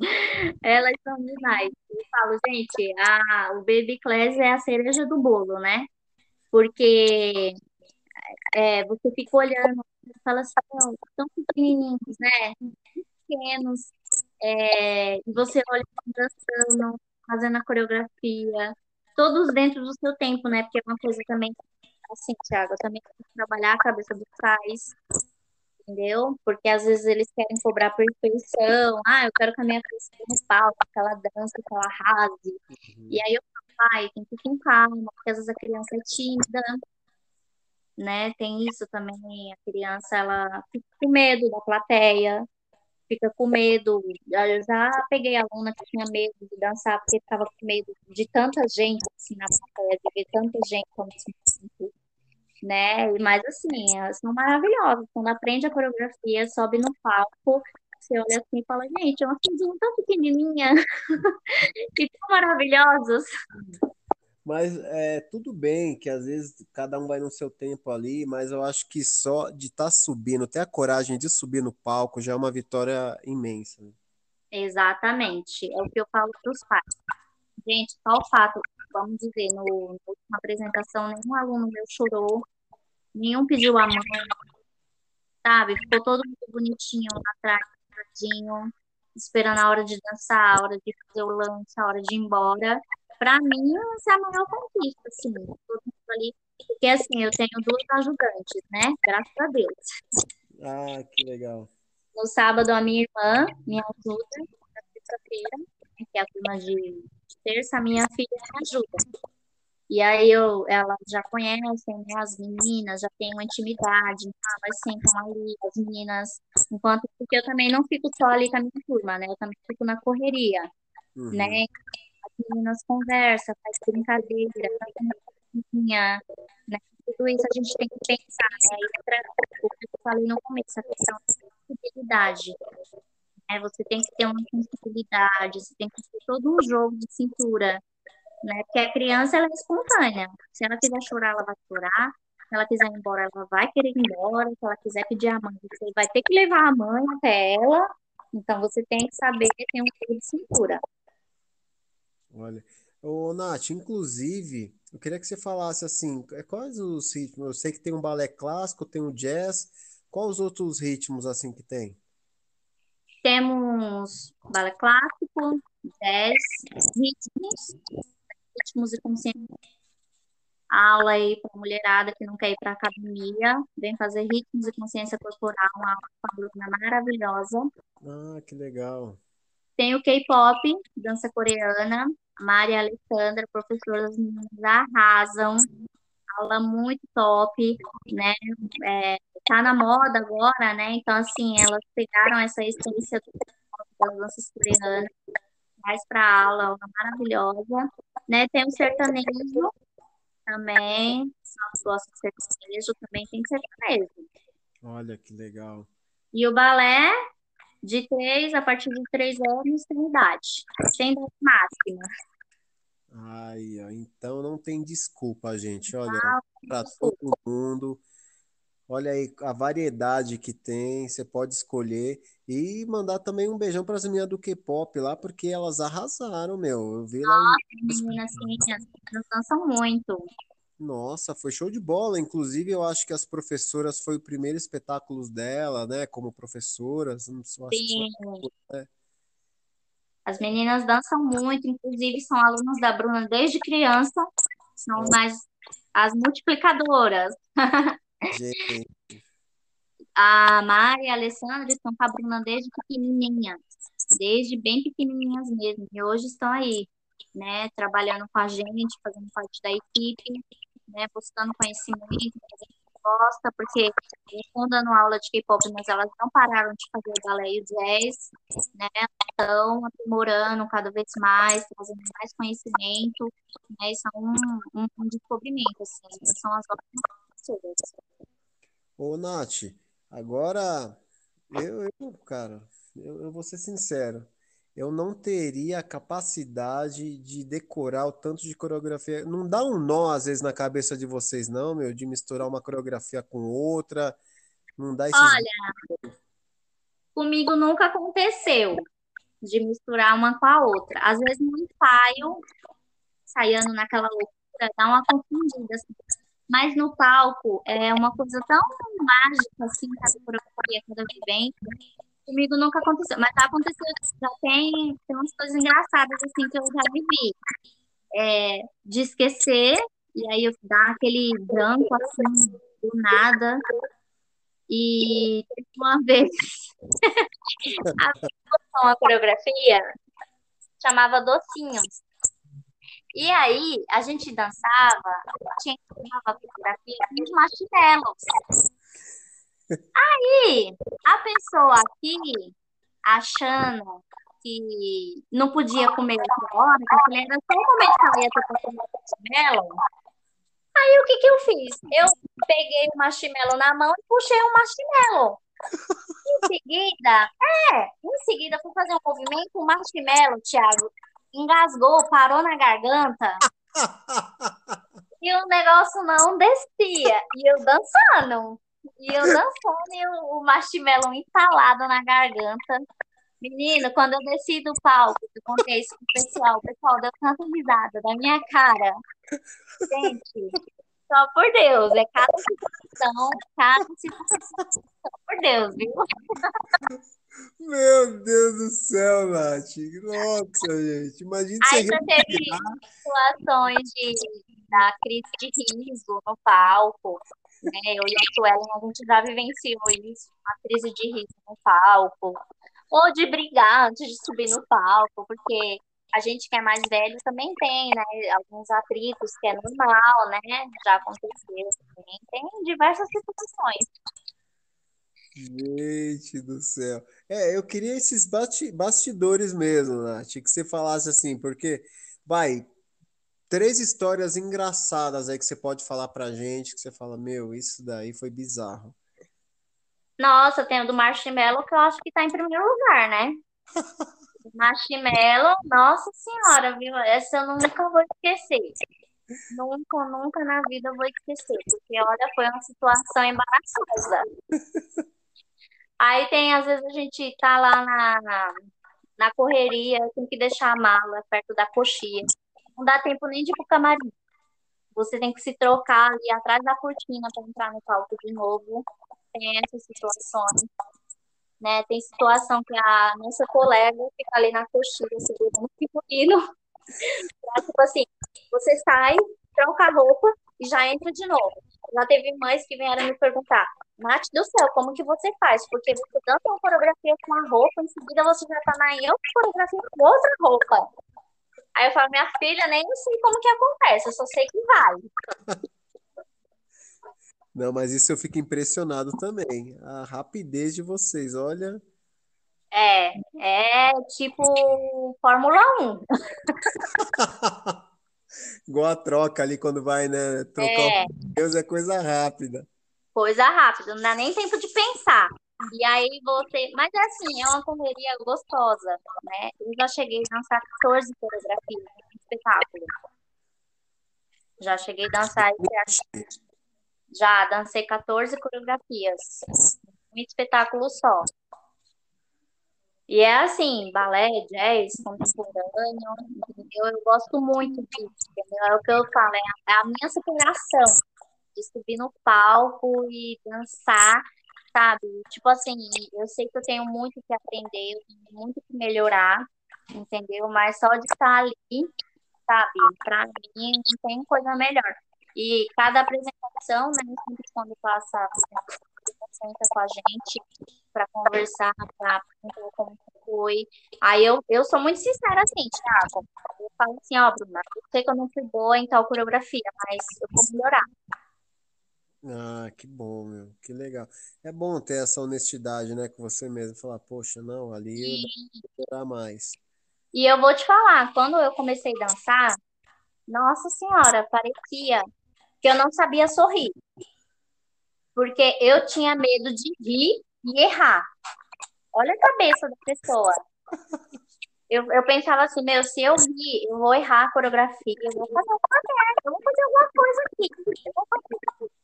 elas são demais. Eu falo, gente, a, o Baby Class é a cereja do bolo, né? Porque é, você fica olhando e fala assim, "Não, tão pequenininhos, né? Pequenos. É, e você olha dançando, fazendo a coreografia, todos dentro do seu tempo, né? Porque é uma coisa também, assim, Thiago, também tenho que trabalhar a cabeça dos pais, entendeu? Porque às vezes eles querem cobrar perfeição. Ah, eu quero que a minha esteja no palco, que ela dance, que ela arrase. E aí eu falo, pai, tem que ir com calma, porque às vezes a criança é tímida, né? Tem isso também, a criança, ela fica com medo da plateia, fica com medo. Eu já peguei aluna que tinha medo de dançar porque estava com medo de tanta gente assim na plateia, de ver tanta gente como se né? Mas assim, elas são maravilhosas. Quando aprende a coreografia, sobe no palco, você olha assim e fala, gente, é uma coisinha tão pequenininha e tão maravilhosas. Mas é tudo bem que às vezes cada um vai no seu tempo ali, mas eu acho que só de estar subindo, ter a coragem de subir no palco já é uma vitória imensa. né? Exatamente, é o que eu falo para os pais. Gente, só o fato, vamos dizer, no, na última apresentação, nenhum aluno meu chorou, nenhum pediu a mão, sabe? Ficou todo mundo bonitinho atrás, esperando a hora de dançar, a hora de fazer o lanche, a hora de ir embora. Para mim, essa é a maior conquista, assim, todo mundo ali. Porque, assim, eu tenho duas ajudantes, né? Graças a Deus. Ah, que legal. No sábado, a minha irmã me ajuda, na terça-feira, né, que é a turma de de terça, a minha filha me ajuda. E aí eu, elas já conhecem, né, as meninas, já tem uma intimidade, ah, elas sentam ali, as meninas, enquanto, porque eu também não fico só ali com a minha turma, né? Eu também fico na correria, Uhum. né? As meninas conversam, faz brincadeira, faz uma né? Tudo isso a gente tem que pensar, né? E outra coisa que eu falei no começo, a questão da sensibilidade, né? Você tem que ter uma sensibilidade, você tem que ter todo um jogo de cintura, né? Porque a criança, ela é espontânea. Se ela quiser chorar, ela vai chorar. Se ela quiser ir embora, ela vai querer ir embora. Se ela quiser pedir a mãe, você vai ter que levar a mãe até ela. Então, você tem que saber ter um jogo de cintura. Olha, ô Nath, inclusive, eu queria que você falasse assim, é, quais os ritmos? Eu sei que tem um balé clássico, tem o jazz, quais os outros ritmos assim que tem? Temos balé clássico, jazz, ritmos, ritmos e consciência. Aula aí para mulherada que não quer ir para academia, vem fazer ritmos e consciência corporal, uma aula com a Bruna maravilhosa. Ah, que legal. Tem o K-pop, dança coreana, Maria Alessandra, professora, as meninas arrasam, aula muito top, né? É, tá na moda agora, né? Então, assim, elas pegaram essa essência das danças coreanas, mais para aula, aula maravilhosa, né? Tem o sertanejo também, se não gosta de sertanejo, também tem sertanejo. Olha que legal. E o balé, de três, a partir de três anos, tem idade, sem idade máxima. Ai, ó, então não tem desculpa, gente. Olha, para todo mundo. Olha aí a variedade que tem, você pode escolher e mandar também um beijão para as meninas do K-pop lá, porque elas arrasaram, meu. Eu vi lá em Meninas, as meninas dançam muito. Nossa, foi show de bola. Inclusive, eu acho que as professoras foi o primeiro espetáculo dela, né? Como professoras. Não sei, Sim, foi, né? as meninas dançam muito, inclusive são alunas da Bruna desde criança, são mais as multiplicadoras. Gente, a Mari e a Alessandra estão com a Bruna desde pequenininha, desde bem pequenininhas mesmo, e hoje estão aí, né, trabalhando com a gente, fazendo parte da equipe, né, buscando conhecimento, gosta, porque estão dando aula de K-pop, mas elas não pararam de fazer balé e jazz, né? Estão aprimorando cada vez mais, trazendo mais conhecimento, né? Isso é um, um, um descobrimento, assim, então, são as ótimas. Ô, Nath, agora eu, eu cara, eu, eu vou ser sincero eu não teria a capacidade de decorar o tanto de coreografia. Não dá um nó, às vezes, na cabeça de vocês, não, meu, de misturar uma coreografia com outra. Não dá esses. Olha, comigo nunca aconteceu de misturar uma com a outra. Às vezes no ensaio, ensaiando naquela loucura, dá uma confundida. Assim. Mas no palco é uma coisa tão mágica, assim, cada coreografia, cada vivência, Comigo nunca aconteceu, mas já aconteceu, já tem, tem umas coisas engraçadas assim que eu já vivi. É, de esquecer, e aí eu dar aquele branco assim, do nada. E uma vez a uma coreografia chamava Docinhos. E aí a gente dançava, tinha uma coreografia de marshmallows. Aí, a pessoa aqui, achando que não podia comer outra hora, que era só momento que ela ia ter para comer marshmallow, aí o que que eu fiz? Eu peguei o marshmallow na mão e puxei o marshmallow. Em seguida, é, em seguida fui fazer um movimento, o marshmallow, Thiago, engasgou, parou na garganta. e o negócio não descia. E eu dançando. E eu dançando e o, marshmallow entalado na garganta. Menino, quando eu desci do palco, eu contei isso pro pessoal, o pessoal deu tanta risada da minha cara. Gente, só por Deus, é cada situação, cada situação, só por Deus, viu? Meu Deus do céu, Nath. Nossa, gente. Imagina Aí já teve situações de, da crise de riso no palco né? Eu e a Suelen, a gente já vivenciou isso, uma crise de riso no palco, ou de brigar antes de subir no palco, porque a gente que é mais velho também tem, né? Alguns atritos que é normal, né? Já aconteceu também. Tem diversas situações. Gente do céu. É, eu queria esses bastidores mesmo, Nath, que você falasse assim, porque, vai, três histórias engraçadas aí que você pode falar pra gente, que você fala, meu, isso daí foi bizarro. Nossa, tem o do Marshmallow que eu acho que tá em primeiro lugar, né? Marshmallow, nossa senhora, viu? Essa eu nunca vou esquecer. Nunca, nunca na vida eu vou esquecer, porque olha, foi uma situação embaraçosa. Aí tem, às vezes a gente tá lá na, na correria, tem que deixar a mala perto da coxinha não dá tempo nem de ir pro camarim. Você tem que se trocar ali atrás da cortina para entrar no palco de novo. Tem essas situações. Né? Tem situação que a nossa colega fica ali na coxinha segurando o figurino. tipo assim, você sai, troca a roupa e já entra de novo. Já teve mães que vieram me perguntar, Nath do céu, como que você faz? Porque você dança uma coreografia com a roupa, em seguida você já tá na outra coreografia com outra roupa. Aí eu falo, minha filha, nem sei como que acontece, eu só sei que vai. Não, mas isso eu fico impressionado também. A rapidez de vocês, olha. É, é tipo Fórmula 1. Igual a troca ali quando vai, né? Trocar é. o Deus é coisa rápida. Coisa rápida, não dá nem tempo de pensar. E aí você. Mas é assim, é uma correria gostosa, né? Eu já cheguei a dançar 14 coreografias no espetáculo. Já cheguei a dançar. Já dancei 14 coreografias. Um espetáculo só. E é assim, balé, jazz, contemporâneo, entendeu? Eu gosto muito disso, entendeu? É o que eu falo, é a minha superação de subir no palco e dançar sabe? Tipo assim, eu sei que eu tenho muito que aprender, muito que melhorar, entendeu? Mas só de estar ali, sabe? Pra mim, não tem coisa melhor. E cada apresentação, né? Sempre quando passa senta com a gente para conversar, para perguntar como foi. Aí eu, eu sou muito sincera assim, Thiago. Eu falo assim, ó, Bruna, eu sei que eu não fui boa em tal coreografia, mas eu vou melhorar. Ah, que bom, meu, que legal. É bom ter essa honestidade, né, com você mesmo, falar, poxa, não, ali eu E, melhorar mais. e eu vou te falar, quando eu comecei a dançar, nossa senhora, parecia que eu não sabia sorrir, porque eu tinha medo de rir e errar. Olha a cabeça da pessoa. Eu, eu pensava assim, meu, se eu rir, eu vou errar a coreografia, eu vou fazer alguma merda, eu vou fazer alguma coisa aqui. eu vou fazer.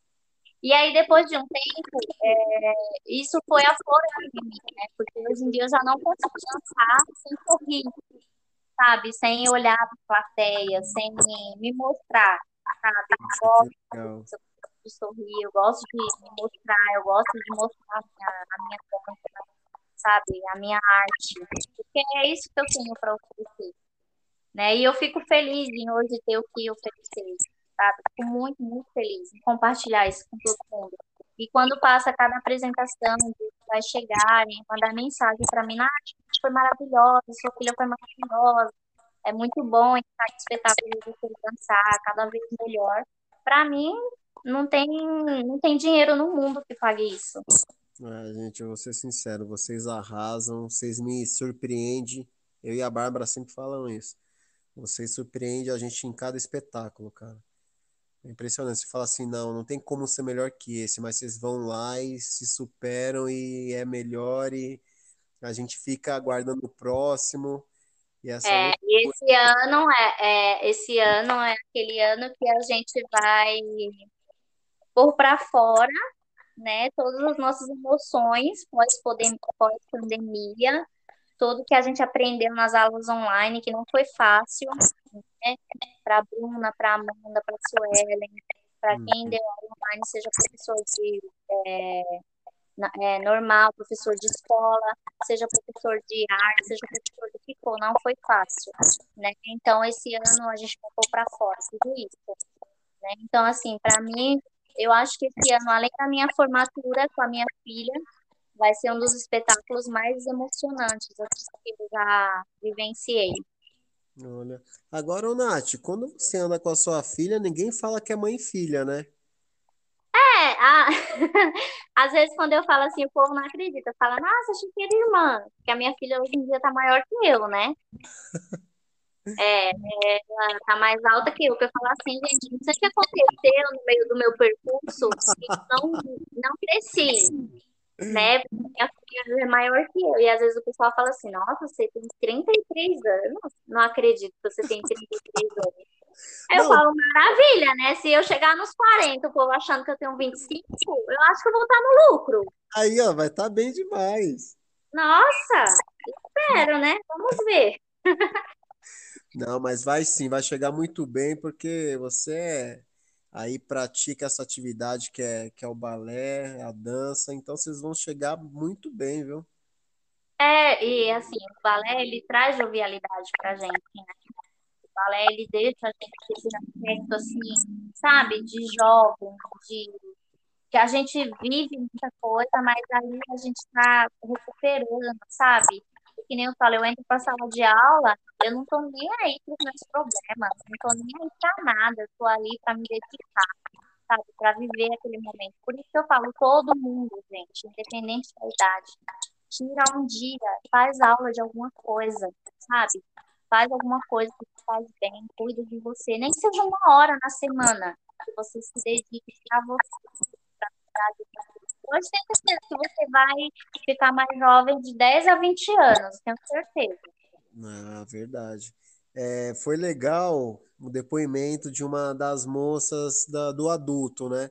E aí, depois de um tempo, é, isso foi aflorando em mim, né? Porque hoje em dia eu já não consigo dançar sem sorrir, sabe? Sem olhar para a plateia, sem me mostrar, sabe? Eu gosto de sorrir, eu gosto de me mostrar, eu gosto de mostrar a minha, a minha dança, sabe? A minha arte. Porque é isso que eu tenho para oferecer, né? E eu fico feliz em hoje ter o que oferecer, sabe? Fico muito, muito feliz em compartilhar isso com todo mundo. E quando passa cada apresentação, vai chegarem, mandar mensagem para mim, Nath, foi maravilhosa, sua filha foi maravilhosa. É muito bom entrar em espetáculo de você dançar cada vez melhor. Para mim, não tem, não tem dinheiro no mundo que pague isso. Ah, gente, eu vou ser sincero, vocês arrasam, vocês me surpreendem. Eu e a Bárbara sempre falam isso. Vocês surpreendem a gente em cada espetáculo, cara. É impressionante. Você fala assim, não, não tem como ser melhor que esse, mas vocês vão lá e se superam e é melhor e a gente fica aguardando o próximo. E essa É, e esse ano é, é, esse ano é aquele ano que a gente vai pôr para fora, né, todas as nossas emoções pós-pandemia, tudo que a gente aprendeu nas aulas online, que não foi fácil, né, para a Bruna, para a Amanda, para a Suelen, para quem Uhum. deu aula online, seja professor de é, é, normal, professor de escola, seja professor de arte, seja professor do que for, não foi fácil, né? Então, esse ano a gente pôr para fora tudo isso, né? Então, assim, para mim, eu acho que esse ano, além da minha formatura com a minha filha, vai ser um dos espetáculos mais emocionantes que eu já vivenciei. Olha. Agora, Nath, quando você anda com a sua filha, ninguém fala que é mãe e filha, né? É, a- às vezes quando eu falo assim, o povo não acredita, fala, nossa, achei que era irmã, porque a minha filha hoje em dia tá maior que eu, né? É, ela tá mais alta que eu, que eu falo assim, gente, não sei o que aconteceu no meio do meu percurso, não, não cresci, né? Minha filha é maior que eu, e às vezes o pessoal fala assim, nossa, você tem 33 anos? Não acredito que você tem 33 anos. Aí eu Não, falo, maravilha, né? Se eu chegar nos 40, o povo achando que eu tenho 25, eu acho que eu vou estar no lucro. aí, ó, vai estar bem demais. Nossa, espero, né? Vamos ver. Não, mas vai sim, vai chegar muito bem, porque você é- aí pratica essa atividade que é, que é o balé, a dança, então vocês vão chegar muito bem, viu? É, e assim, o balé, ele traz jovialidade pra gente, né? O balé, ele deixa a gente esse aspecto, assim, sabe? De jovem, de... Que a gente vive muita coisa, mas ali a gente tá recuperando, sabe? Que nem eu falo, eu entro pra sala de aula, eu não tô nem aí pros meus problemas, não tô nem aí pra nada, eu tô ali pra me dedicar, sabe? Pra viver aquele momento. Por isso que eu falo, todo mundo, gente, independente da idade, tira um dia, faz aula de alguma coisa, sabe? Faz alguma coisa que te faz bem, cuida de você, nem seja uma hora na semana, que você se dedique a você, pra cuidar de você. Hoje tenho certeza que você vai ficar mais jovem de 10 a 20 anos, tenho certeza. Ah, verdade. É, foi legal o depoimento de uma das moças da- do adulto, né?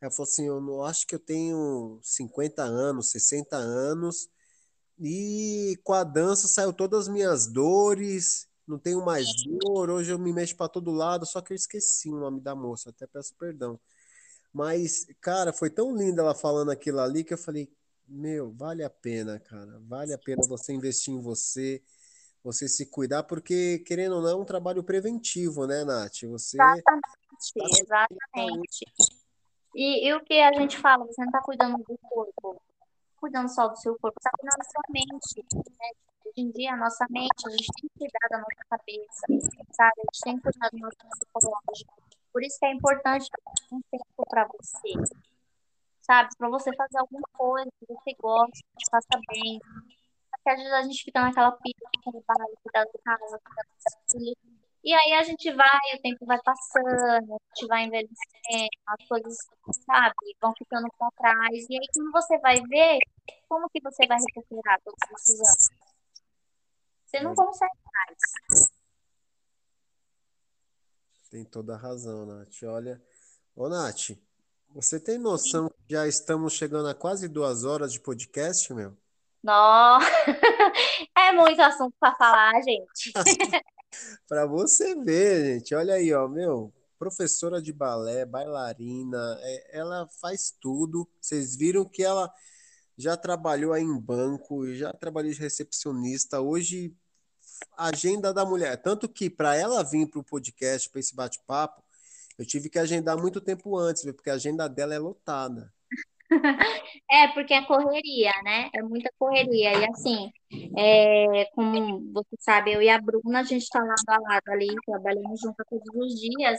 Ela falou assim: Eu acho que eu tenho 50 anos, 60 anos, e com a dança saiu todas as minhas dores, não tenho mais dor, hoje eu me mexo para todo lado, só que eu esqueci o nome da moça, até peço perdão. Mas, cara, foi tão linda ela falando aquilo ali que eu falei: Meu, vale a pena, cara, vale a pena você investir em você, você se cuidar, porque, querendo ou não, é um trabalho preventivo, né, Nath? Você Exatamente, está exatamente. E, e o que a gente fala, você não tá cuidando do corpo, cuidando só do seu corpo, tá cuidando da sua mente, né? Hoje em dia, a nossa mente, a gente tem que cuidar da nossa cabeça, sabe? A gente tem que cuidar do nosso psicológico. Por isso que é importante um tempo para você, sabe? Para você fazer alguma coisa que você gosta, que faça bem. Porque às vezes a gente fica naquela pilha de trabalho, cuidar da casa, cuidar dos filhos. E aí a gente vai, o tempo vai passando, a gente vai envelhecendo, as coisas, sabe, vão ficando para trás. E aí quando você vai ver, como que você vai recuperar todos esses anos? Você não consegue mais. Tem toda a razão, Nath. Olha, ô Nath, você tem noção que já estamos chegando a quase duas horas de podcast, meu? Nossa, é muito assunto para falar, gente. Para você ver, gente, olha aí, ó, meu, professora de balé, bailarina, é, ela faz tudo. Vocês viram que ela já trabalhou aí em banco, já trabalhou de recepcionista. Hoje, agenda da mulher. Tanto que para ela vir para o podcast, para esse bate-papo, eu tive que agendar muito tempo antes, porque a agenda dela é lotada. É, porque é correria, né? É muita correria. E assim, é, como você sabe, eu e a Bruna, a gente está lado a lado ali, trabalhando junto todos os dias.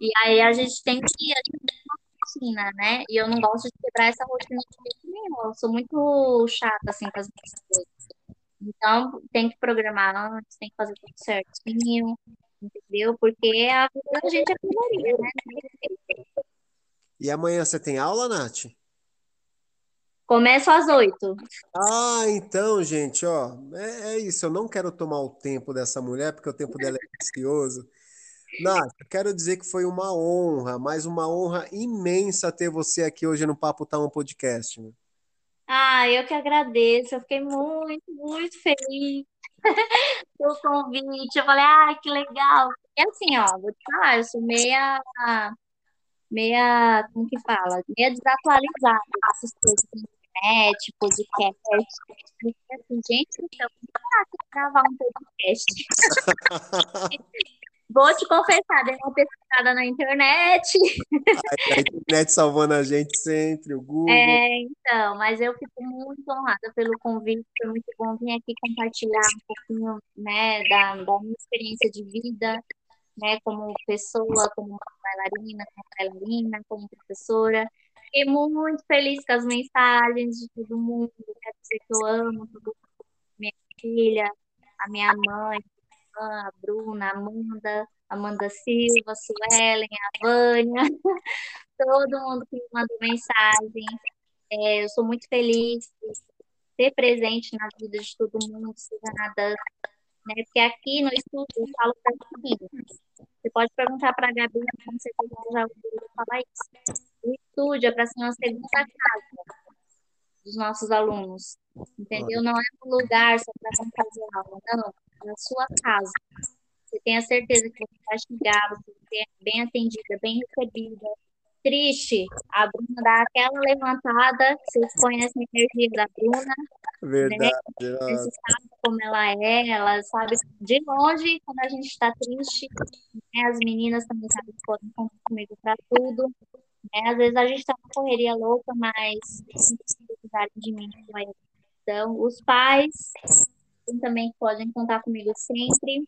E aí a gente tem que, a gente tem uma rotina, né? E eu não gosto de quebrar essa rotina de jeito nenhum. Eu sou muito chata, assim, com as minhas coisas. Então, tem que programar antes, tem que fazer tudo certinho, entendeu? Porque a vida da gente é correria, né? E amanhã você tem aula, Nath? Começo às oito. Ah, então, gente, ó, é, é isso. Eu não quero tomar o tempo dessa mulher, porque o tempo dela é precioso. Nath, eu quero dizer que foi uma honra, mas uma honra imensa ter você aqui hoje no Papo Tá um Podcast. né? Ah, eu que agradeço. Eu fiquei muito, muito feliz pelo convite. Eu falei, ah, que legal. E assim, ó, vou te falar, eu sou meia, meia, como que fala? Meia desatualizada essas coisas de internet, podcast. Assim, gente, então, vou gravar um podcast. Vou te confessar, dei uma pesquisada na internet. A internet salvando a gente sempre, o Google. É, então, mas eu fico muito honrada pelo convite, foi muito bom vir aqui compartilhar um pouquinho, né, da, da minha experiência de vida, né, como pessoa, como bailarina, como bailarina, como professora. Fiquei muito feliz com as mensagens de todo mundo, quero dizer que eu amo todo mundo, minha filha, a minha mãe, a Bruna, a Amanda, Amanda Silva, a Suelen, a Vânia, todo mundo que me mandou mensagem. É, eu sou muito feliz de ser presente na vida de todo mundo, seja na dança, né? Porque aqui no estúdio eu falo para todo Você pode perguntar para a Gabi, com certeza ela já ouviu falar isso. O estúdio é para ser uma segunda casa dos nossos alunos, entendeu? Não é um lugar só para fazer aula, não na sua casa. Você tenha certeza que você vai chegar, você ser bem atendida, bem recebida. Triste, a Bruna dá aquela levantada, vocês conhecem a energia da Bruna, Verdade. né? Você sabe como ela é, ela sabe de longe quando a gente está triste, né? As meninas também sabem que podem contar comigo para tudo, né? Às vezes a gente está na correria louca, mas se precisarem de mim. Então, os pais também podem contar comigo sempre.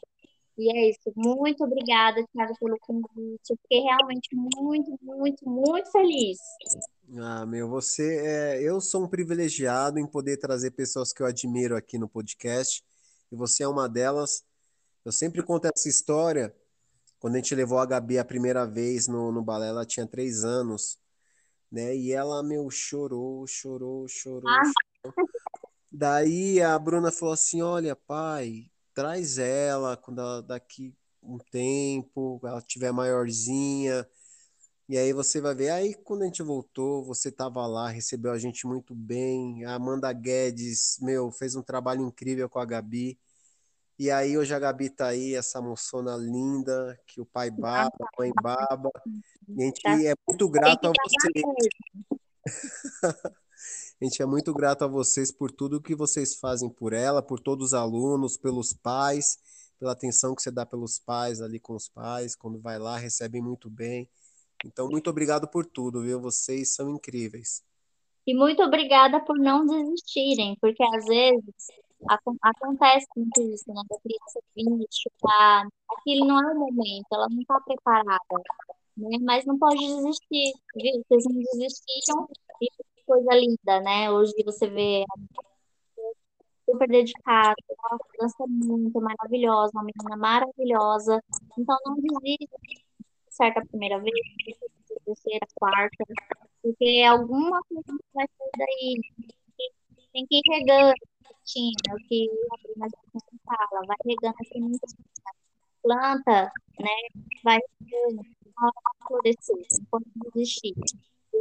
E é isso. Muito obrigada, Thiago, pelo convite. Eu fiquei realmente muito, muito, muito feliz. Ah, meu, você é. Eu sou um privilegiado em poder trazer pessoas que eu admiro aqui no podcast, e você é uma delas. Eu sempre conto essa história. Quando a gente levou a Gabi a primeira vez no, no balé, ela tinha três anos, né? E ela, meu, chorou, chorou, chorou, Ah. chorou. Daí a Bruna falou assim: Olha, pai, traz ela quando ela daqui um tempo, ela tiver maiorzinha. E aí você vai ver. Aí quando a gente voltou, você estava lá, recebeu a gente muito bem. A Amanda Guedes, meu, fez um trabalho incrível com a Gabi. E aí hoje a Gabi tá aí, essa moçona linda, que o pai baba, a mãe baba. E a gente é muito grato a você. A gente é muito grato a vocês por tudo que vocês fazem por ela, por todos os alunos, pelos pais, pela atenção que você dá pelos pais ali com os pais, quando vai lá, recebem muito bem. Então, muito obrigado por tudo, viu? Vocês são incríveis. E muito obrigada por não desistirem, porque às vezes acontece muito isso, né? Da criança vir chutar, aquilo não é o momento, ela não está preparada, né? Mas não pode desistir, viu? Vocês não desistiram e coisa linda, né? Hoje você vê super dedicada, dança muito, maravilhosa, uma menina maravilhosa. Então não desiste, certa primeira vez, terceira, quarta, porque alguma coisa vai sair daí. Tem que ir regando, o que a Bruna fala, vai regando a sementinha. Planta, né? Vai regando, vai florescer, não pode desistir.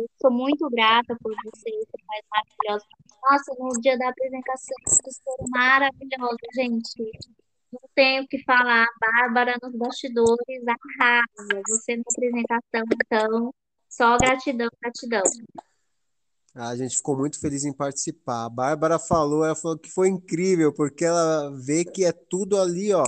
Eu sou muito grata por vocês, mais maravilhosos. Nossa, no dia da apresentação, vocês foram maravilhosos, gente. Não tenho o que falar. Bárbara nos bastidores arrasa. Você na apresentação, então, só gratidão, gratidão. A gente ficou muito feliz em participar. A Bárbara falou, ela falou que foi incrível, porque ela vê que é tudo ali, ó,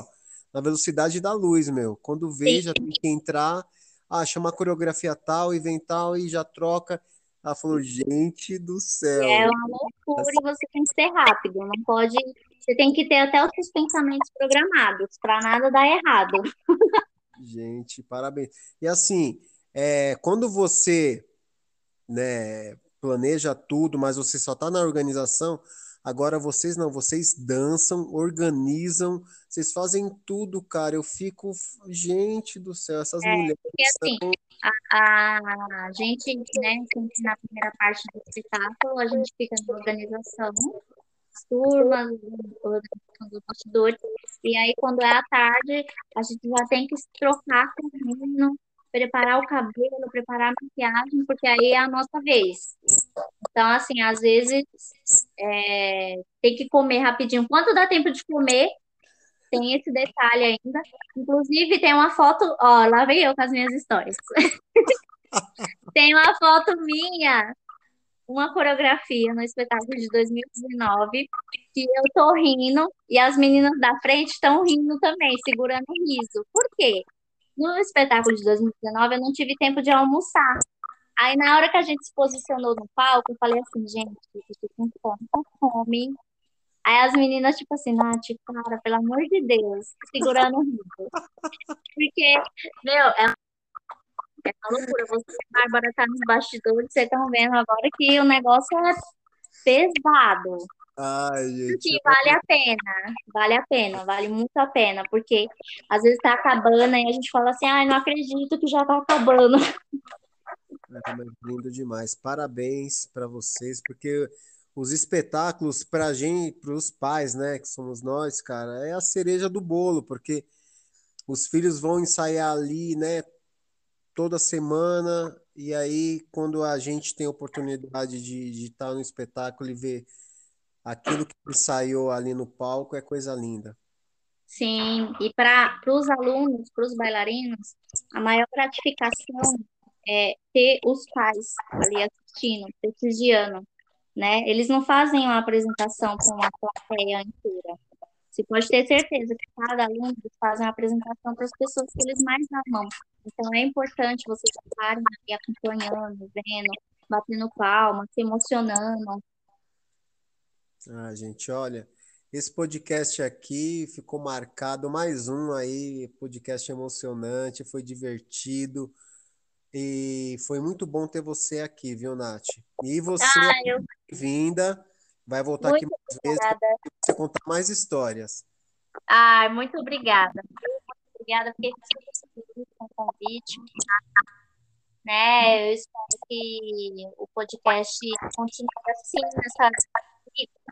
na velocidade da luz, meu. Quando vê, já tem que entrar, ah, chama a coreografia tal e vem tal e já troca. Ela falou, gente do céu. É uma loucura e você tem que ser rápido, não pode. Você tem que ter até os seus pensamentos programados, para nada dar errado. Gente, parabéns. E assim, é, quando você né, planeja tudo, mas você só está na organização, agora vocês não, vocês dançam, organizam, vocês fazem tudo, cara. Eu fico, gente do céu, essas É, mulheres porque assim, são. a, a gente, né, na primeira parte do espetáculo, a gente fica na organização, as turmas, dos bastidores, e aí quando é à tarde, a gente já tem que se trocar com o menino, preparar o cabelo, preparar a maquiagem, porque aí é a nossa vez. Então, assim, às vezes é, tem que comer rapidinho. Quanto dá tempo de comer? Tem esse detalhe ainda. Inclusive, tem uma foto, ó, lá vem eu com as minhas histórias. tem uma foto minha, uma coreografia no espetáculo de 2019, que eu tô rindo e as meninas da frente estão rindo também, segurando o riso. Por quê? No espetáculo de 2019, eu não tive tempo de almoçar. Aí, na hora que a gente se posicionou no palco, eu falei assim, gente, eu tô com fome, com fome. Aí as meninas, tipo assim, Nath, cara, pelo amor de Deus, segurando o riso. Porque, meu, é é uma loucura. Você e a Bárbara tá nos bastidores, vocês estão vendo agora que o negócio é pesado. Ai, gente. Que vale a pena, vale a pena, vale muito a pena, porque às vezes tá acabando e a gente fala assim, ai, não acredito que já tá acabando. É, lindo demais. Parabéns para vocês, porque os espetáculos para gente, para os pais, né, que somos nós, cara, é a cereja do bolo, porque os filhos vão ensaiar ali, né, toda semana, e aí quando a gente tem a oportunidade de, estar no espetáculo e ver aquilo que ensaiou ali no palco, é coisa linda. Sim, e para os alunos, para os bailarinos, a maior gratificação é ter os pais ali assistindo, prestigiando, né? Eles não fazem uma apresentação com uma plateia inteira. Você pode ter certeza que cada aluno faz uma apresentação para as pessoas que eles mais amam. Então é importante vocês estarem ali acompanhando, vendo, batendo palma, se emocionando. Ah, gente, olha, esse podcast aqui ficou marcado, mais um aí, podcast emocionante, foi divertido. E foi muito bom ter você aqui, viu, Nath? E você, Ah, eu vinda, vai voltar aqui muito mais vezes para você contar mais histórias. Ah, muito obrigada. Muito obrigada, fiquei super feliz com o convite, né? Eu espero que o podcast continue assim, nessa,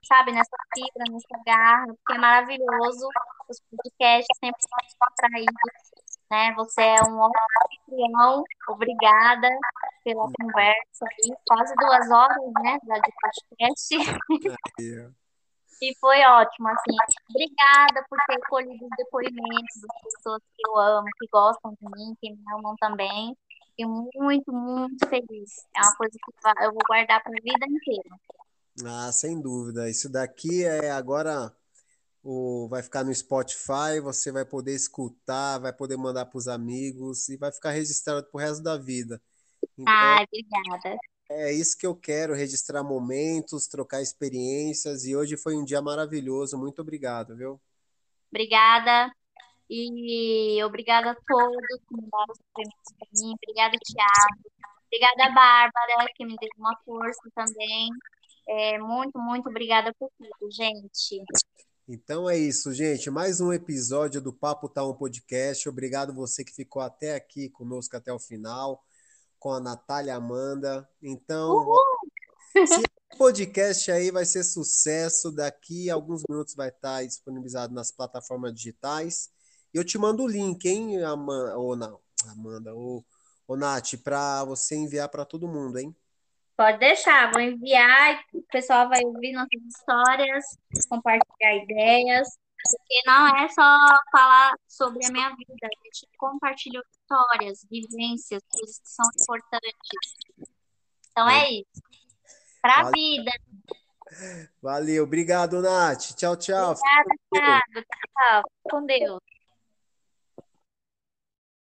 sabe, nessa fibra, nessa garra, porque é maravilhoso. Os podcasts sempre são descontraídos, né? Você é um ótimo anfitrião. Obrigada pela conversa aí, quase duas horas, né, da- de podcast. Ó. E foi ótimo, assim. Obrigada por ter colhido os depoimentos das pessoas que eu amo, que gostam de mim, que me amam também. Fiquei muito, muito feliz. É uma coisa que eu vou guardar para a vida inteira. Ah, sem dúvida. Isso daqui é agora o, vai ficar no Spotify, você vai poder escutar, vai poder mandar para os amigos e vai ficar registrado pro resto da vida. Então, Ai, obrigada. é isso que eu quero, registrar momentos, trocar experiências, e hoje foi um dia maravilhoso. Muito obrigado, viu? Obrigada. E obrigada a todos que me deram os depoimentos para mim. Obrigada, Thiago. Obrigada, Bárbara, que me deu uma força também. É, muito, muito obrigada por tudo, gente. Então é isso, gente. Mais um episódio do Papo Tá um Podcast. Obrigado você que ficou até aqui conosco até o final, com a Natália Amanda. Então, se o podcast aí vai ser sucesso, daqui a alguns minutos vai estar disponibilizado nas plataformas digitais. E eu te mando o link, hein, Amanda, ou não, Amanda, ou, ou Nath, para você enviar para todo mundo, hein? Pode deixar, vou enviar, o pessoal vai ouvir nossas histórias, compartilhar ideias, porque não é só falar sobre a minha vida, a gente compartilha histórias, vivências, coisas que são importantes. Então é isso. Para a Valeu. vida. Valeu, obrigado, Nath. Tchau, tchau. Obrigada, Thiago. Tchau. Com Deus.